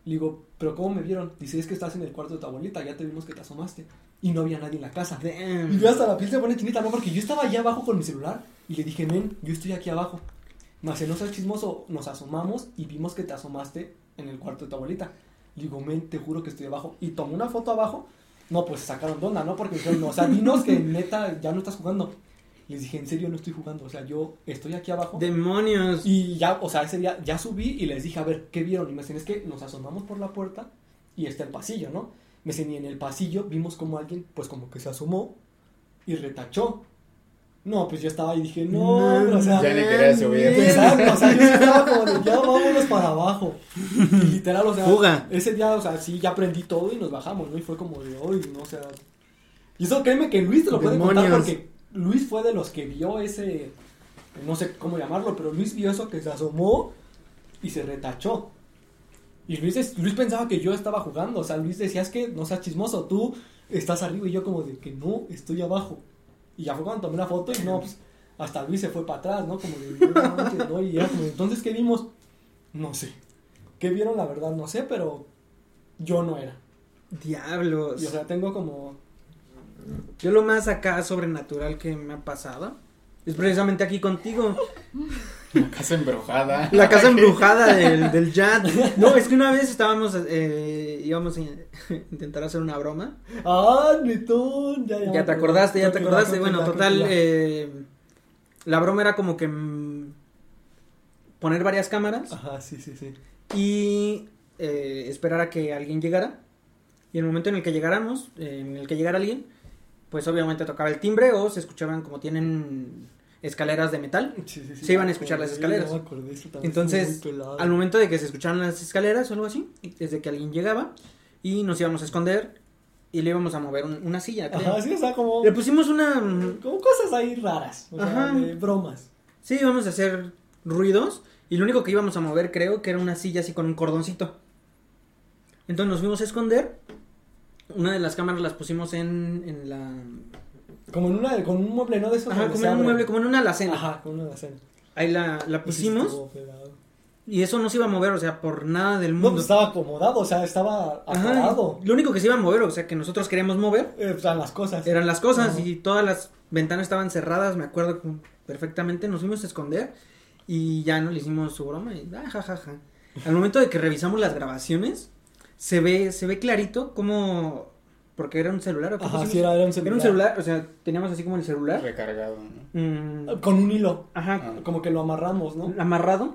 Le digo, pero ¿cómo me vieron? Dice, es que estás en el cuarto de tu abuelita, ya te vimos que te asomaste. Y no había nadie en la casa. Damn. Y yo hasta la piel se pone chinita, ¿no? Porque yo estaba allá abajo con mi celular y le dije, men, yo estoy aquí abajo. Más no seas chismoso, nos asomamos y vimos que te asomaste en el cuarto de tu abuelita. Le digo, men, te juro que estoy abajo. Y tomé una foto abajo. No, pues sacaron de onda, ¿no? Porque dijeron, no, o sea, dinos que neta ya no estás jugando. Les dije, en serio no estoy jugando. O sea, yo estoy aquí abajo. Demonios. Y ya, o sea, ese día ya subí y les dije, a ver, ¿qué vieron? Y me decían, es que nos asomamos por la puerta y está el pasillo, ¿no? Me decían, y en el pasillo vimos como alguien, pues como que se asomó y retachó. No, pues yo estaba ahí y dije, no, pero, o sea, Ya ni quería subir. Exacto, o sea, yo estaba como de, ya vámonos para abajo. Y literal, o sea, Fuga. ese día, o sea, sí, ya aprendí todo y nos bajamos, ¿no? Y fue como de, hoy, no, o sea. Y eso créeme que Luis te lo puede contar porque Luis fue de los que vio ese, no sé cómo llamarlo, pero Luis vio eso que se asomó y se retachó. Y Luis, Luis pensaba que yo estaba jugando, o sea, Luis decía, es que no seas chismoso, tú estás arriba y yo como de que no, estoy abajo. Y ya fue cuando tomé una foto y no, pues hasta Luis se fue para atrás, ¿no? Como de, no, manches, no, y era como, entonces, ¿qué vimos? No sé. ¿Qué vieron? La verdad, no sé, pero yo no era. Diablos. Y o sea, tengo como... Yo lo más acá sobrenatural que me ha pasado es precisamente aquí contigo. La casa embrujada. La casa embrujada del, del Jad. No, es que una vez estábamos, eh, íbamos a intentar hacer una broma. ¡Ah, Netón! Ya, ya, Ya te acordaste, ya te acordaste. Bueno, total, eh, la broma era como que poner varias cámaras Ajá, sí, sí, sí. y eh, esperar a que alguien llegara. Y en el momento en el que llegáramos, eh, en el que llegara alguien, pues obviamente tocaba el timbre o se escuchaban como tienen escaleras de metal. Sí, sí, sí, Se iban a escuchar las escaleras. acordé, Entonces, al momento de que se escucharan las escaleras o algo así, desde que alguien llegaba y nos íbamos a esconder y le íbamos a mover un- una silla. Ajá, sí, o sea, como... Le pusimos una... Como cosas ahí raras, o sea, Ajá. de bromas. Sí, íbamos a hacer ruidos y lo único que íbamos a mover creo que era una silla así con un cordoncito. Entonces nos fuimos a esconder. Una de las cámaras las pusimos en, en la... Como en una, con un mueble, ¿no? De esos Ajá, como en un mueble, como en una alacena. Ajá, con una alacena. Ahí la, pusimos y eso no se iba a mover, o sea, por nada del No, mundo. pues estaba acomodado, o sea, estaba apagado. Lo único que se iba a mover, o sea, que nosotros queríamos mover, Eh, o sea, las cosas. eran las cosas Ajá. y todas las ventanas estaban cerradas, me acuerdo perfectamente, nos fuimos a esconder y ya no le hicimos su broma y ah, ja, ja, ja. Al momento de que revisamos las grabaciones, se ve, se ve clarito como, porque era un celular, ¿o Ajá, sí, era, era un celular. Era un celular, o sea, teníamos así como el celular, Recargado, ¿no? mm, Con un hilo. ajá, Ah. Como que lo amarramos, ¿no? amarrado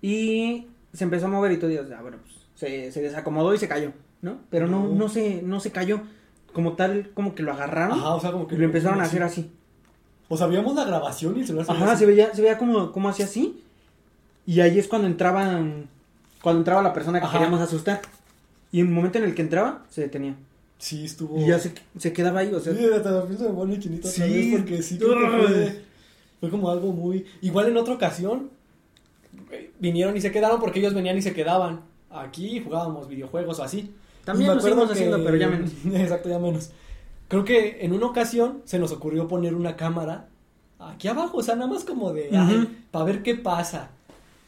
y se empezó a mover y tú dices, ah, bueno, pues se, se desacomodó y se cayó, ¿no? Pero no, No. no se, no se cayó, como tal, como que lo agarraron Ajá, o sea, como que y lo empezaron a hacer así. O sea, veíamos la grabación y el celular Ajá, así. se veía, se veía como, como hacía así. Y ahí es cuando entraban, cuando entraba la persona que Ajá. queríamos asustar. Y en el momento en el que entraba, se detenía. Sí, estuvo. Y ya se, se quedaba ahí, o sea. Sí, hasta la me pone chinito otra Sí. vez porque sí creo que fue, fue como algo muy... Igual en otra ocasión eh, vinieron y se quedaron porque ellos venían y se quedaban. Aquí jugábamos videojuegos o así. También me lo acuerdo haciendo, que- pero ya menos. Exacto, ya menos. Creo que en una ocasión se nos ocurrió poner una cámara aquí abajo, o sea, nada más como de, para ver qué pasa.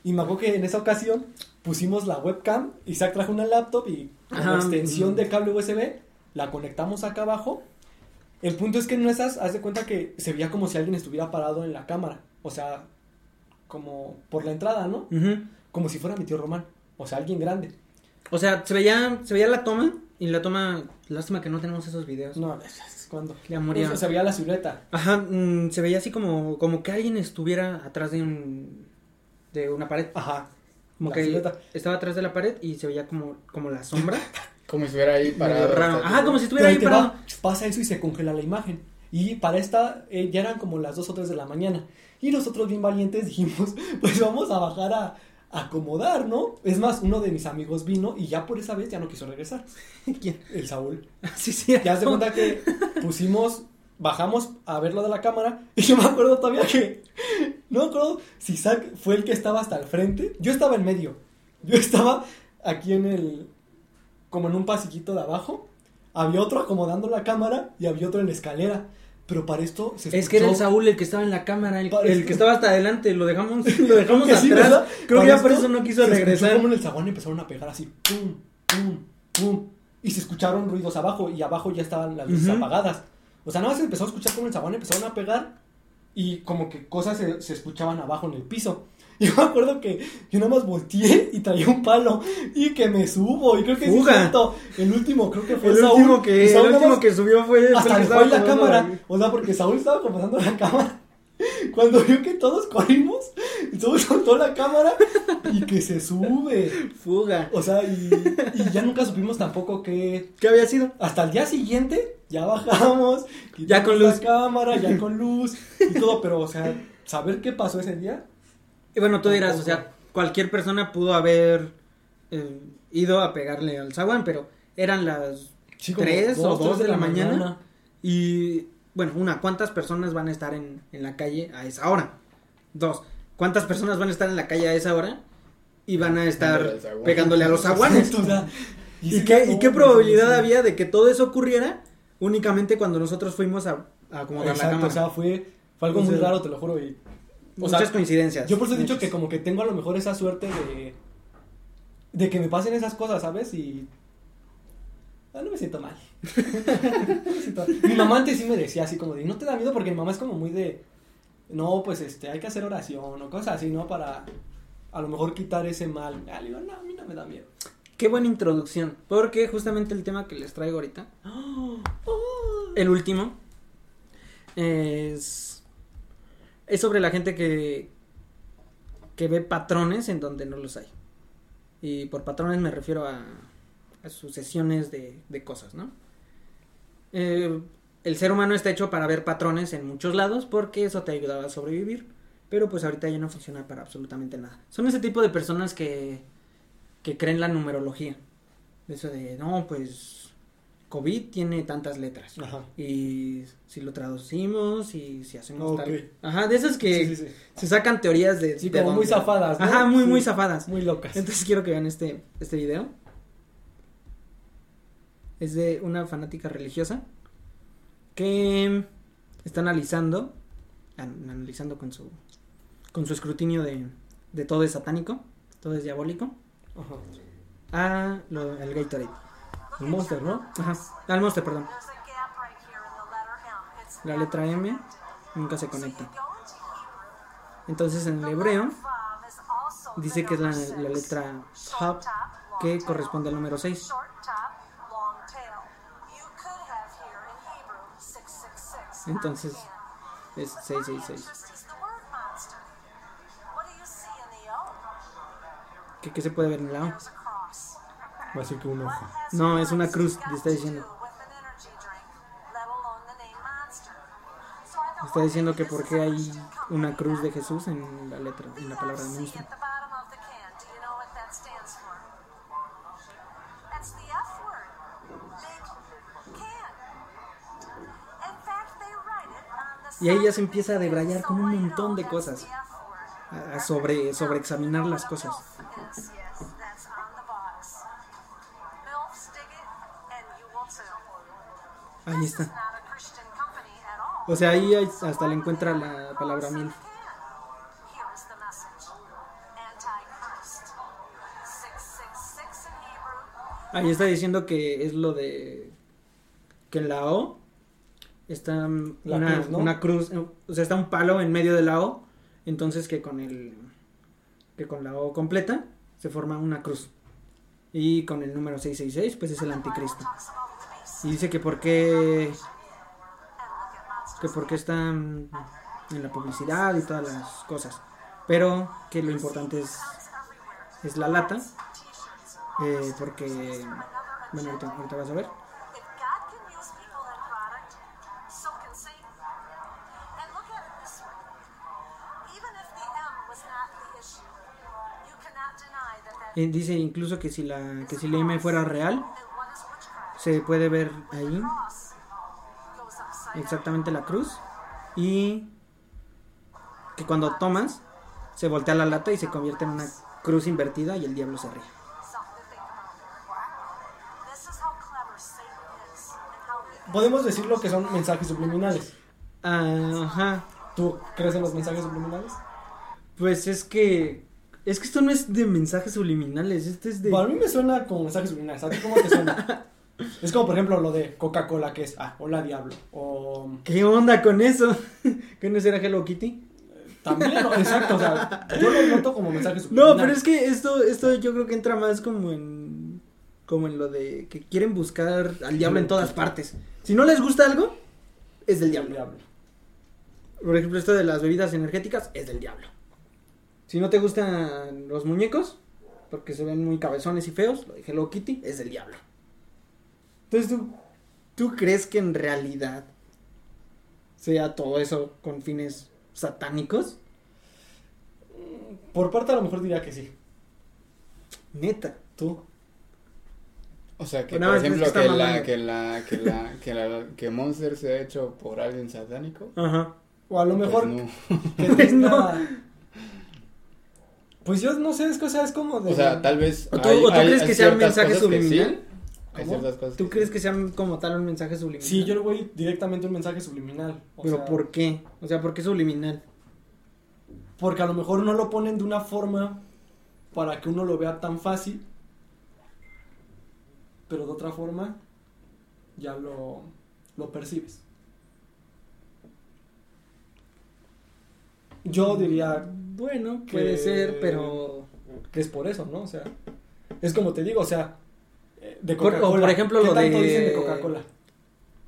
Y me acuerdo que en esa ocasión pusimos la webcam, Isaac trajo una laptop y con la extensión de cable USB la conectamos acá abajo. El punto es que en esas, haz de cuenta que se veía como si alguien estuviera parado en la cámara, o sea, como por la entrada, ¿no? Ujú. Como si fuera mi tío Román, o sea, alguien grande. O sea, se veía, se veía la toma y la toma, lástima que no tenemos esos videos. No, cuando. Ya moría. Se veía la silueta. Ajá, mm, se veía así como, como que alguien estuviera atrás de un, de una pared. Ajá. Como la que silueta. estaba atrás de la pared y se veía como, como la sombra. Como si estuviera ahí parado. raro. Ajá, como si Pero estuviera ahí ahí parado. va, pasa eso y se congela la imagen. Y para esta eh, ya eran como las 2 o 3 de la mañana. Y nosotros bien valientes dijimos, pues vamos a bajar a, a acomodar, ¿no? Es más, uno de mis amigos vino y ya por esa vez ya no quiso regresar. ¿Quién? El Saúl. Sí, sí. Ya se cuenta que pusimos, bajamos a ver lo de la cámara y yo me acuerdo todavía que, no me acuerdo si Zack fue el que estaba hasta el frente, yo estaba en medio, yo estaba aquí en el, como en un pasillito de abajo, había otro acomodando la cámara y había otro en la escalera, pero para esto se Es que era el escuchó- Saúl el que estaba en la cámara, el, el que estaba hasta adelante, lo dejamos, lo dejamos que sí, atrás. ¿verdad? Creo que Para ya por esto eso no quiso se escuchó regresar. como en el zaguán empezaron a pegar así, pum, pum, pum, y se escucharon ruidos abajo, y abajo ya estaban las luces Ujú. apagadas. O sea, nada más se empezó a escuchar como el zaguán empezaron a pegar, y como que cosas se, se escuchaban abajo en el piso. Y yo me acuerdo que yo nada más volteé y traía un palo, y que me subo, y creo que sí es Fuga. cierto. El último, creo que fue El Saúl. último que, el Saúl nada último que subió fue hasta el que la cámara. O sea, porque Saúl estaba acomodando la cámara. Cuando vio que todos corrimos, Saúl soltó la cámara y que se sube. Fuga. O sea, y, y ya nunca supimos tampoco que. ¿Qué había sido? Hasta el día siguiente ya bajamos. Ya con luz. La cámara, ya con luz y todo. Pero, o sea, saber qué pasó ese día. Y bueno, tú dirás, o sea, cualquier persona pudo haber eh, ido a pegarle al zaguán, pero eran las Sí, como tres o dos, dos tres de la mañana. Y bueno, una, ¿cuántas personas van a estar en, en la calle a esa hora? Dos, ¿cuántas personas van a estar en la calle a esa hora? Y van a estar Pegándole a los sea, ¿Y, qué, ¿Y qué probabilidad sí. había de que todo eso ocurriera únicamente cuando nosotros fuimos a, a acomodar la cámara? o sea, fue, fue algo muy raro, te lo juro. Y, o Muchas sea, coincidencias. Yo por eso he dicho Muchas. que como que tengo a lo mejor esa suerte de de que me pasen esas cosas, ¿sabes? Y ah, no me siento mal. No me siento mal. Mi mamá antes sí me decía así como de, "No te da miedo?" porque mi mamá es como muy de no, pues este, hay que hacer oración o cosas así, ¿no? Para a lo mejor quitar ese mal. Ah, le digo, "No, a mí no me da miedo." Qué buena introducción, porque justamente el tema que les traigo ahorita, el último, es, es sobre la gente que, que ve patrones en donde no los hay. Y por patrones me refiero a sucesiones de, de cosas, ¿no? Eh, el ser humano está hecho para ver patrones en muchos lados porque eso te ayudaba a sobrevivir, pero pues ahorita ya no funciona para absolutamente nada. Son ese tipo de personas que que creen la numerología. Eso de, no, pues COVID tiene tantas letras. Ajá. Y si lo traducimos y si hacemos Ok. tal. Ajá, de esas que Sí, sí, sí. se sacan teorías de. Sí, de como muy zafadas, ¿no? Ajá, muy, muy zafadas. Muy locas. Entonces quiero que vean este, este video. Es de una fanática religiosa que está analizando, an- analizando con su, con su escrutinio de, de todo es satánico, todo es diabólico, Ajá. a lo, el Gatorade. El Monster, ¿no? Ajá, al Monster, perdón. La letra M nunca se conecta. Entonces en el hebreo dice que es la, letra Hab que corresponde al número 6. In the O? ¿Qué, qué se puede ver en la O? There's a cross. Va a ser que un ojo. No, es una cruz, te está diciendo. Está diciendo que this por is qué a hay una cruz de. Jesús en la letra, en la palabra de monstruo. Y ahí ya se empieza a debrayar con un montón de cosas. sobre, sobre examinar las cosas. Ahí está. O sea, ahí hasta le encuentra la palabra mil. the can. Here is the message. Antichrist. 666 in Hebrew. Ahí está diciendo que es lo de que en la O está mm, una, cruz, ¿no? una cruz, eh, o sea, está un palo en medio de la O, entonces que con el que con la O completa se forma una cruz. Y con el número 666, pues es el anticristo. Y dice que por qué, que por qué están en la publicidad y todas las cosas. Pero que lo importante es, es la lata, eh, porque, bueno, ahorita, ahorita vas a ver. Dice incluso que si la, que si la M fuera real, se puede ver ahí exactamente la cruz y que cuando tomas se voltea la lata y se convierte en una cruz invertida y el diablo se ríe. Podemos decir lo que son mensajes subliminales. Ajá. ¿Tú crees en los mensajes subliminales? Pues es que es que esto no es de mensajes subliminales, esto es de Para mí me suena como mensajes subliminales. ¿A ti cómo te suena? es como, por ejemplo, lo de Coca-Cola, que es, ah, hola diablo. O ¿Qué onda con eso? ¿Qué no será Hello Kitty? también, ¿no? exacto, o sea, yo lo noto como mensajes No, subliminales. pero es que esto esto yo creo que entra más como en como en lo de que quieren buscar al diablo en todas partes. Si no les gusta algo, es del diablo. diablo. Por ejemplo, esto de las bebidas energéticas es del diablo. Si no te gustan los muñecos, porque se ven muy cabezones y feos, lo de Hello Kitty es del diablo. Entonces, ¿tú, ¿tú crees que en realidad sea todo eso con fines satánicos? Por parte a lo mejor diría que sí. Neta. ¿Tú? O sea, que por que ejemplo, que, la, que, la, que, la, que, la, que Monster se ha hecho por alguien satánico. Ajá. O a lo pues mejor no. que Pues no. Pues yo no sé, es que o sea, es como de... O sea, tal vez. ¿O tú- hay- o tú hay- crees hay que sea un mensaje subliminal? hay cosas ¿Tú que crees sí. que sea como tal un mensaje subliminal? Sí, yo le voy directamente a un mensaje subliminal. o Pero sea, ¿por qué? O sea, ¿por qué subliminal? Porque a lo mejor no lo ponen de una forma para que uno lo vea tan fácil, pero de otra forma ya lo, lo percibes. Yo diría Bueno, Que- puede ser, pero... que es por eso, ¿no? O sea, es como te digo, o sea, eh, de Coca-Cola. por ejemplo, ¿Qué lo tanto de- dicen de Coca-Cola?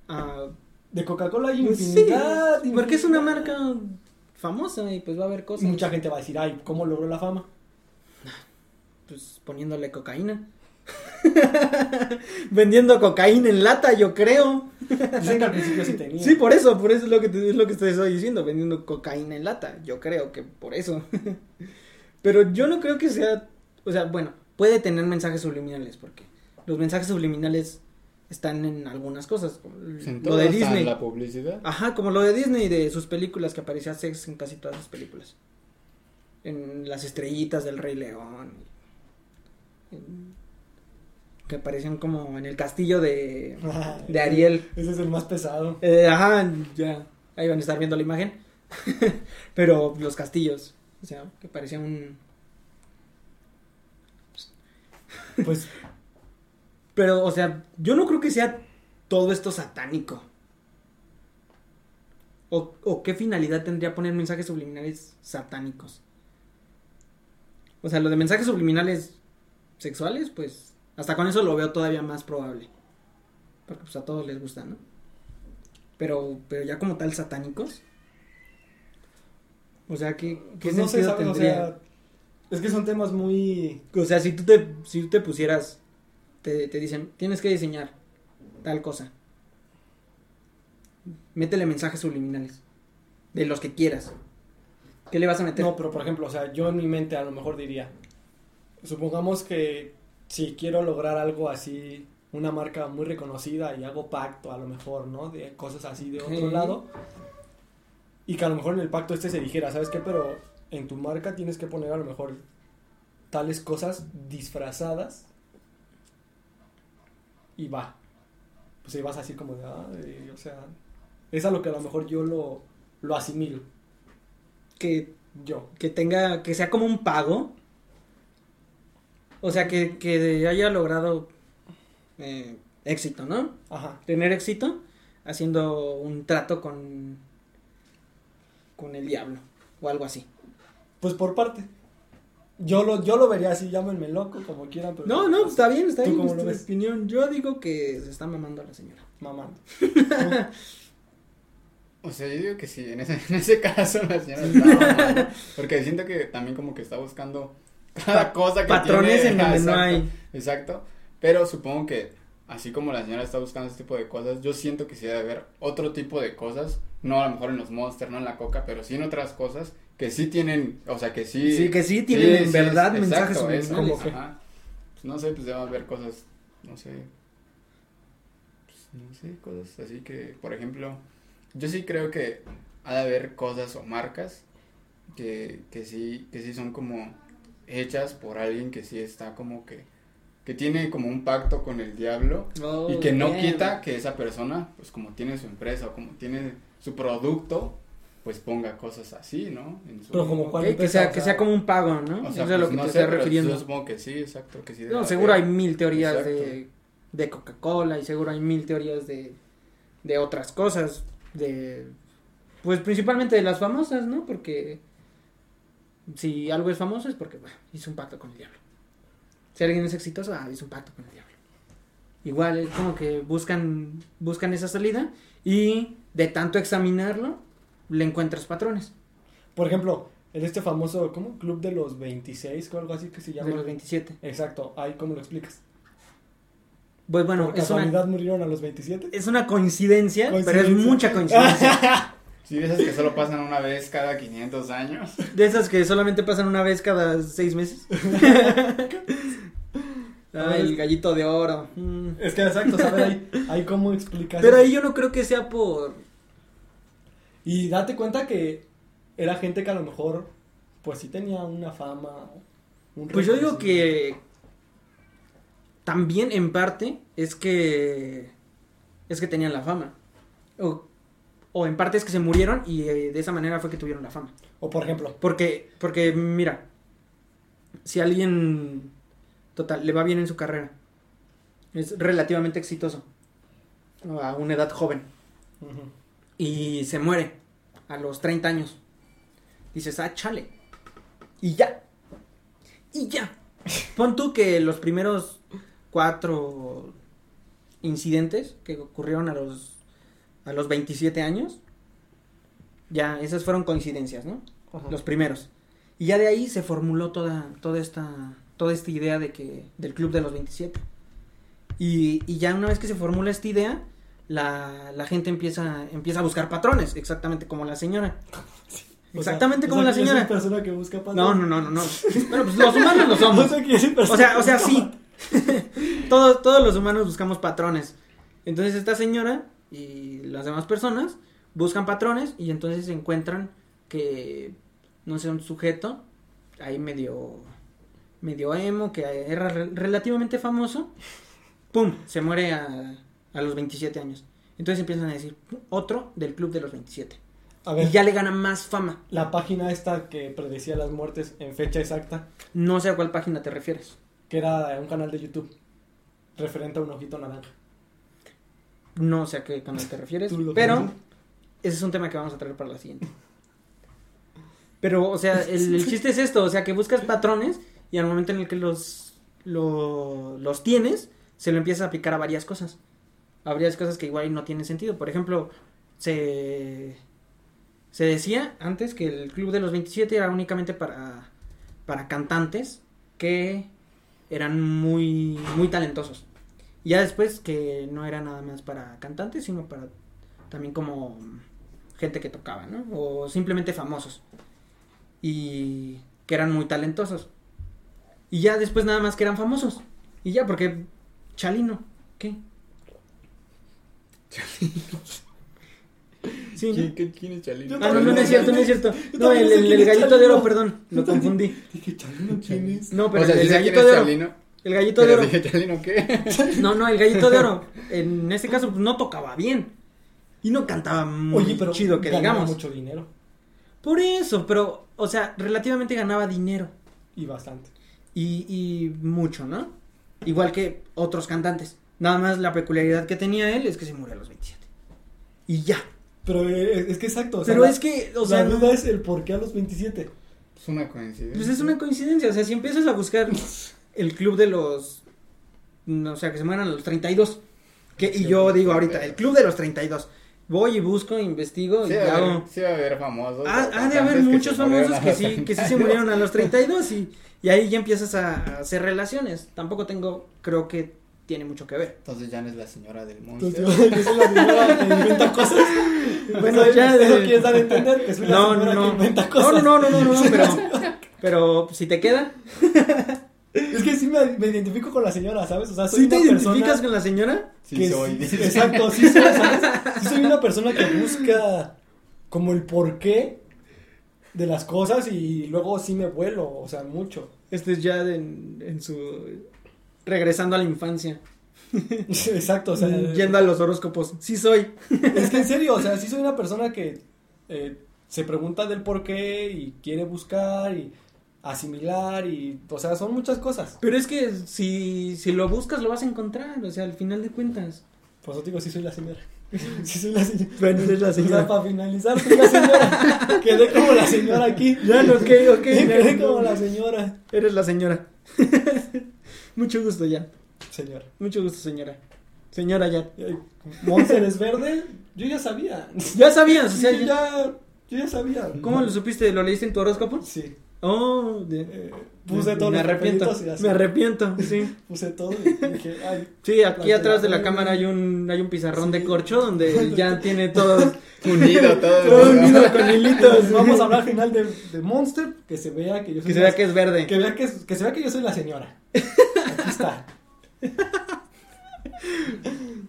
ah, De Coca-Cola hay pues sí, infinidad, porque es una marca famosa y pues va a haber Y cosas. mucha gente va a decir, ay, ¿cómo logró la fama? Pues poniéndole cocaína. Vendiendo cocaína en lata, yo creo. Dicen que al principio sí tenía. Sí, por eso, por eso es lo que te, es lo que te estoy diciendo, vendiendo cocaína en lata. Yo creo que por eso. Pero yo no creo que sea, o sea, bueno, puede tener mensajes subliminales porque los mensajes subliminales están en algunas cosas, como en lo de Disney. la publicidad. Ajá, como lo de Disney de sus películas que aparecía sex en casi todas sus películas. En las estrellitas del Rey León. en- que aparecían como en el castillo de, Ah, de Ariel. Ese es el más pesado. Eh, ajá, ya. Ahí van a estar viendo la imagen. Pero los castillos. O sea, que parecía un. Pues Pero, o sea, yo no creo que sea todo esto satánico. O, o qué finalidad tendría poner mensajes subliminales satánicos. O sea, lo de mensajes subliminales sexuales, pues hasta con eso lo veo todavía más probable. Porque pues a todos les gusta, ¿no? Pero, pero ya como tal satánicos. O sea, ¿qué, qué pues no sé, tendría? sea, es que son temas muy... O sea, si tú te, si tú te pusieras, te, te dicen, tienes que diseñar tal cosa. Métele mensajes subliminales. De los que quieras. ¿Qué le vas a meter? No, pero por ejemplo, o sea, yo en mi mente a lo mejor diría, supongamos que si quiero lograr algo así, una marca muy reconocida y hago pacto a lo mejor, ¿no? De cosas así de otro lado. Y que a lo mejor en el pacto este se dijera, ¿sabes qué? Pero en tu marca tienes que poner a lo mejor tales cosas disfrazadas. Y va. Pues ahí vas así como de, "Ay", o sea, es a lo que a lo mejor yo lo, lo asimilo. que, Yo. que tenga, que sea como un pago. O sea, que, que haya logrado eh, éxito, ¿no? Ajá. Tener éxito haciendo un trato con, con el diablo. O algo así. Pues por parte. Yo lo, yo lo vería así, llámenme loco, como quieran. Pero No, no, está bien, está ¿Tú bien. cómo ves? opinión. Yo digo que se está mamando a la señora. Mamando. O sea, yo digo que sí, en ese, en ese caso la señora está mamando, porque siento que también como que está buscando cada cosa que Patrones tiene. en donde no Exacto, hay. Exacto, pero supongo que así como la señora está buscando ese tipo de cosas, yo siento que sí debe haber otro tipo de cosas, no a lo mejor en los Monster, no en la Coca, pero sí en otras cosas que sí tienen, o sea, que sí... Sí, que sí tienen en verdad es- mensajes exacto, como que, ajá. Pues no sé, pues debe haber cosas, no sé, pues, no sé, cosas así que, por ejemplo, yo sí creo que ha de haber cosas o marcas que, que sí, que sí son como hechas por alguien que sí está como que, que tiene como un pacto con el diablo Oh, y que no bien. quita que esa persona, pues como tiene su empresa o como tiene su producto, pues ponga cosas así, ¿no? En su- Pero como Ok, cuál que sea, que sea, sea como un pago, ¿no? o Eso sea, es a lo pues, que no te sé, estás refiriendo. Yo supongo que sí, exacto, que sí. No, haber. seguro hay mil teorías Exacto. de, de Coca-Cola y seguro hay mil teorías de, de otras cosas, de pues principalmente de las famosas, ¿no? Porque si algo es famoso es porque bueno, hizo un pacto con el diablo. Si alguien es exitoso, ah, hizo un pacto con el diablo. Igual es como que buscan buscan esa salida y de tanto examinarlo le encuentras patrones Por ejemplo, en este famoso, ¿cómo? Club de los 26 o algo así que se llama. de los 27. Exacto, ahí cómo lo explicas. Pues bueno, ¿Por es una, casualidad murieron a los 27? es una coincidencia, pero es Coincidencia. mucha coincidencia. Sí, de esas que solo pasan una vez cada 500 años. De esas que solamente pasan una vez cada seis meses. ah, el gallito de oro. Mm. Es que exacto, ¿sabes? Ahí, ahí cómo explicas. Pero ahí yo no creo que sea por... Y date cuenta que era gente que a lo mejor, pues sí tenía una fama. un Pues yo digo que... También en parte es que... Es que tenían la fama. O, o en parte es que se murieron y eh, de esa manera fue que tuvieron la fama. O por ejemplo, Porque, porque mira, si alguien, total, le va bien en su carrera, es relativamente exitoso, a una edad joven, y se muere a los 30 años, dices, ah, chale, y ya, y ya. Pon tú que los primeros cuatro incidentes que ocurrieron a los, a los 27 años, ya, esas fueron coincidencias, ¿no? ajá. los primeros. Y ya de ahí se formuló toda, toda esta, toda esta idea de que, del club de los 27. Y, y ya una vez que se formula esta idea, la, la gente empieza, empieza a buscar patrones, exactamente como la señora. O sea, Exactamente o como sea, la señora. persona que busca patrón. No, no, no, no, no. Bueno, pues los humanos lo somos. O sea, O sea, sí. todos, todos los humanos buscamos patrones. Entonces esta señora y las demás personas buscan patrones y entonces encuentran que, no sé, un sujeto ahí medio, medio emo, que era re- relativamente famoso, ¡pum! Se muere a, a los 27 años. Entonces empiezan a decir, otro del club de los 27. A ver, Y ya le gana más fama. la página esta que predecía las muertes en fecha exacta, No sé a cuál página te refieres. que era un canal de YouTube referente a un ojito naranja. No sé a qué canal te refieres, ¿Tú lo pero ese es un tema que vamos a traer para la siguiente. Pero, o sea, el, el chiste es esto, o sea, que buscas patrones y al momento en el que los, lo- los tienes, se lo empiezas a aplicar a varias cosas. A varias cosas que igual no tienen sentido. Por ejemplo, se, se decía antes que el Club de los 27 era únicamente para, para cantantes que eran muy, muy talentosos. Y ya después que no era nada más para cantantes, sino para también como gente que tocaba, ¿no? O simplemente famosos. Y que eran muy talentosos. Y ya después nada más que eran famosos. Y ya, porque Chalino, ¿qué? Sí, ¿no? ¿Quién, quién es Chalino? Ah, no, no, no es cierto, no es cierto. No, el, el- gallito de oro, Chalino. perdón, lo confundí. Dije, Chalino, ¿quién es? No, pero o sea, el, ¿sí gallito es de oro. Chalino? El gallito de oro. dije, ¿Chalino qué? No, no, el gallito de oro. En este caso, pues, no tocaba bien. Y no cantaba muy Oye, pero chido, que ganaba digamos. mucho dinero Por eso, pero, o sea, relativamente ganaba dinero. y bastante. Y, y mucho, ¿no? Igual que otros cantantes. Nada más la peculiaridad que tenía él es que se murió a los 27. Y ya. Pero eh, es que exacto. o sea, Pero la- es que, o sea, la no- duda es el por qué a los 27. Es una coincidencia. Pues es una coincidencia, o sea, si empiezas a buscar el club de los, no, o sea, que se mueran a los 32, que, y Sí, yo digo ahorita, 32. el club de los 32, voy y busco, investigo Sí, y va a haber, hago... sí va a haber famosos. Ha, de haber muchos famosos que sí, que sí se 32. murieron a los 32 y, y ahí ya empiezas a, hacer relaciones. Tampoco tengo, creo que tiene mucho que ver. Entonces Jan es la señora del Entonces, yo soy la señora que inventa cosas. Bueno, Eso- ya, Eso quieres dar a entender que soy la No, señora no, que no. inventa No, cosas. no, no, no, no, no, pero, pero si te queda, Es que sí me, me identifico con la señora, ¿sabes? O sea, soy ¿sí te una persona identificas con la señora? Sí, que soy. sí, exacto, sí soy, ¿sabes? Sí soy una persona que busca como el porqué de las cosas y luego sí me vuelo, o sea, mucho. Este es ya en, en su... regresando a la infancia, Exacto, o sea, yendo a los horóscopos. Sí soy. es que en serio, o sea, sí soy una persona que eh, se pregunta del porqué y quiere buscar y asimilar y, o sea, son muchas cosas. Pero es que si, si lo buscas lo vas a encontrar, o sea, al final de cuentas. Por eso digo, sí soy la señora. Sí soy la señora. Bueno, eres la O sea, señora. para finalizar, soy la señora. Quedé como la señora aquí. Ya, no, ok, ok. Quedé como no. la señora. Eres la señora. Mucho gusto, ya. Señora. Mucho gusto, señora. Señora, ya. Monster es verde. Yo ya sabía. Ya sabías, o sea, yo ya- ya, yo ya sabía. ¿Cómo lo supiste? ¿Lo leíste en tu horóscopo? Sí. Oh, de- Eh, puse me arrepiento. papelitos y así. Me arrepiento, sí. Puse todo y dije, ay, Sí, aquí atrás de la cámara hay un hay un pizarrón Sí. de corcho donde ya tiene todo Unido todo. todo unido con hilitos. Vamos a hablar al final de, de Monster, que se vea que yo soy Que se la- vea que es verde. que vea que, que se vea que yo soy la señora. Aquí está.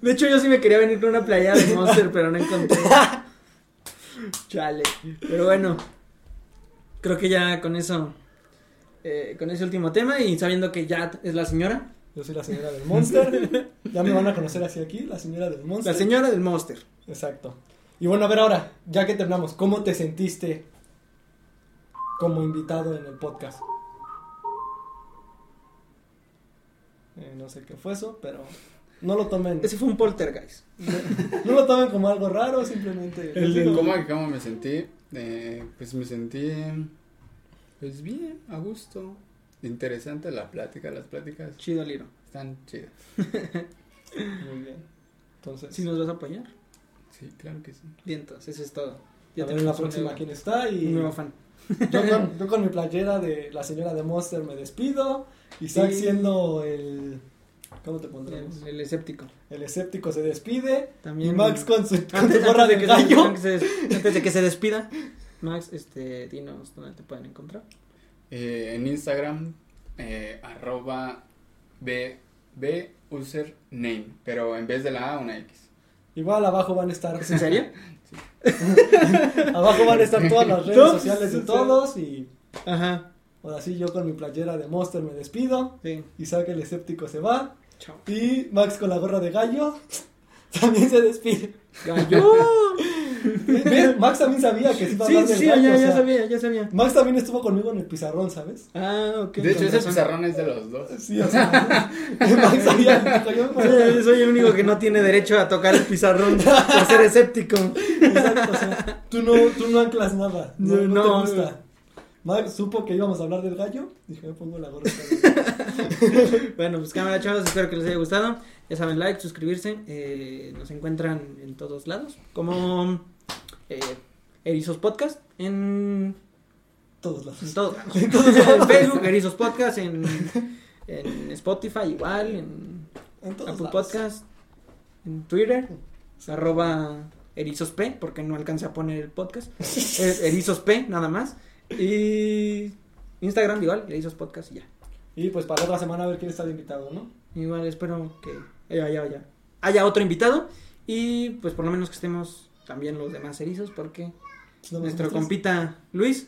De hecho, yo sí me quería venir con una playera de Monster, pero no encontré. Chale. Pero bueno, creo que ya con eso, eh, con ese último tema y sabiendo que ya es la señora, Yo soy la señora del Monster. Ya me van a conocer así aquí, la señora del Monster. la señora del Monster. Exacto. Y bueno, a ver ahora, ya que terminamos, ¿cómo te sentiste como invitado en el podcast? Eh, no sé qué fue eso, pero no lo tomen, Ese fue un poltergeist. no lo tomen como algo raro, simplemente. El digo, ¿Cómo, cómo me sentí? Eh, pues me sentí, pues bien, a gusto. Interesante la plática, las pláticas Chido, Liro. están chidas. Muy bien. Entonces, Si nos vas a apoyar. Sí, claro que sí. Bien, entonces eso es todo. a ver en la tenemos un próxima quién está y un nuevo fan. yo con, yo con mi playera de la señora de Monster me despido. Isaac Sí. siendo el ¿cómo te pondremos? El, el escéptico. El escéptico se despide También. y Max con su, con Antes, su gorra antes de se- gallo. antes de que se- antes de que se despida, Max, este, dinos dónde te pueden encontrar. Eh, en Instagram, eh, arroba B, B username, pero en vez de la A, una X. Igual abajo van a estar ¿Es en serio? abajo van a estar todas las redes sociales de todos y Ajá. Ahora sí yo con mi playera de Monster me despido. Sí. Isaac el escéptico se va Chao. y Max con la gorra de gallo también se despide. Gallo. ¿Ves? Max también sabía que se iba a Sí, del sí, gallo, ya, o ya sea, sabía, ya sabía. Max también estuvo conmigo en el pizarrón, ¿sabes? Ah, ok. de hecho, ese pizarrón es de los dos. Sí, o sea, Max sabía, yo Sí, soy el único que no tiene derecho a tocar el pizarrón por ser escéptico. Exacto, o sea, tú no, tú no anclas nada, no, No, no no, te gusta. Max supo que íbamos a hablar del gallo, dije, me pongo la gorra. Bueno, pues cámara chavos, espero que les haya gustado. Ya saben, like, suscribirse. eh, nos encuentran en todos lados. Como eh, Erizos Podcast. En, Todos lados. en todos lados. en Facebook, Erizos Podcast. En, en Spotify, igual. En En todos Apple lados. Podcast. En Twitter. Arroba Erizos P, porque no alcancé a poner el podcast. Es Erizos P, nada más. Y Instagram, igual, Erizos Podcast y ya. Y pues para la otra semana a ver quién está de invitado, ¿no? Igual espero que haya, haya, haya otro invitado y pues por lo menos que estemos también los demás erizos porque nuestro nosotros- compita Luis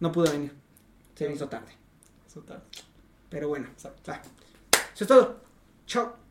no pudo venir. Se hizo tarde. Eso está. Pero bueno, Exacto. va. eso es todo. Chao.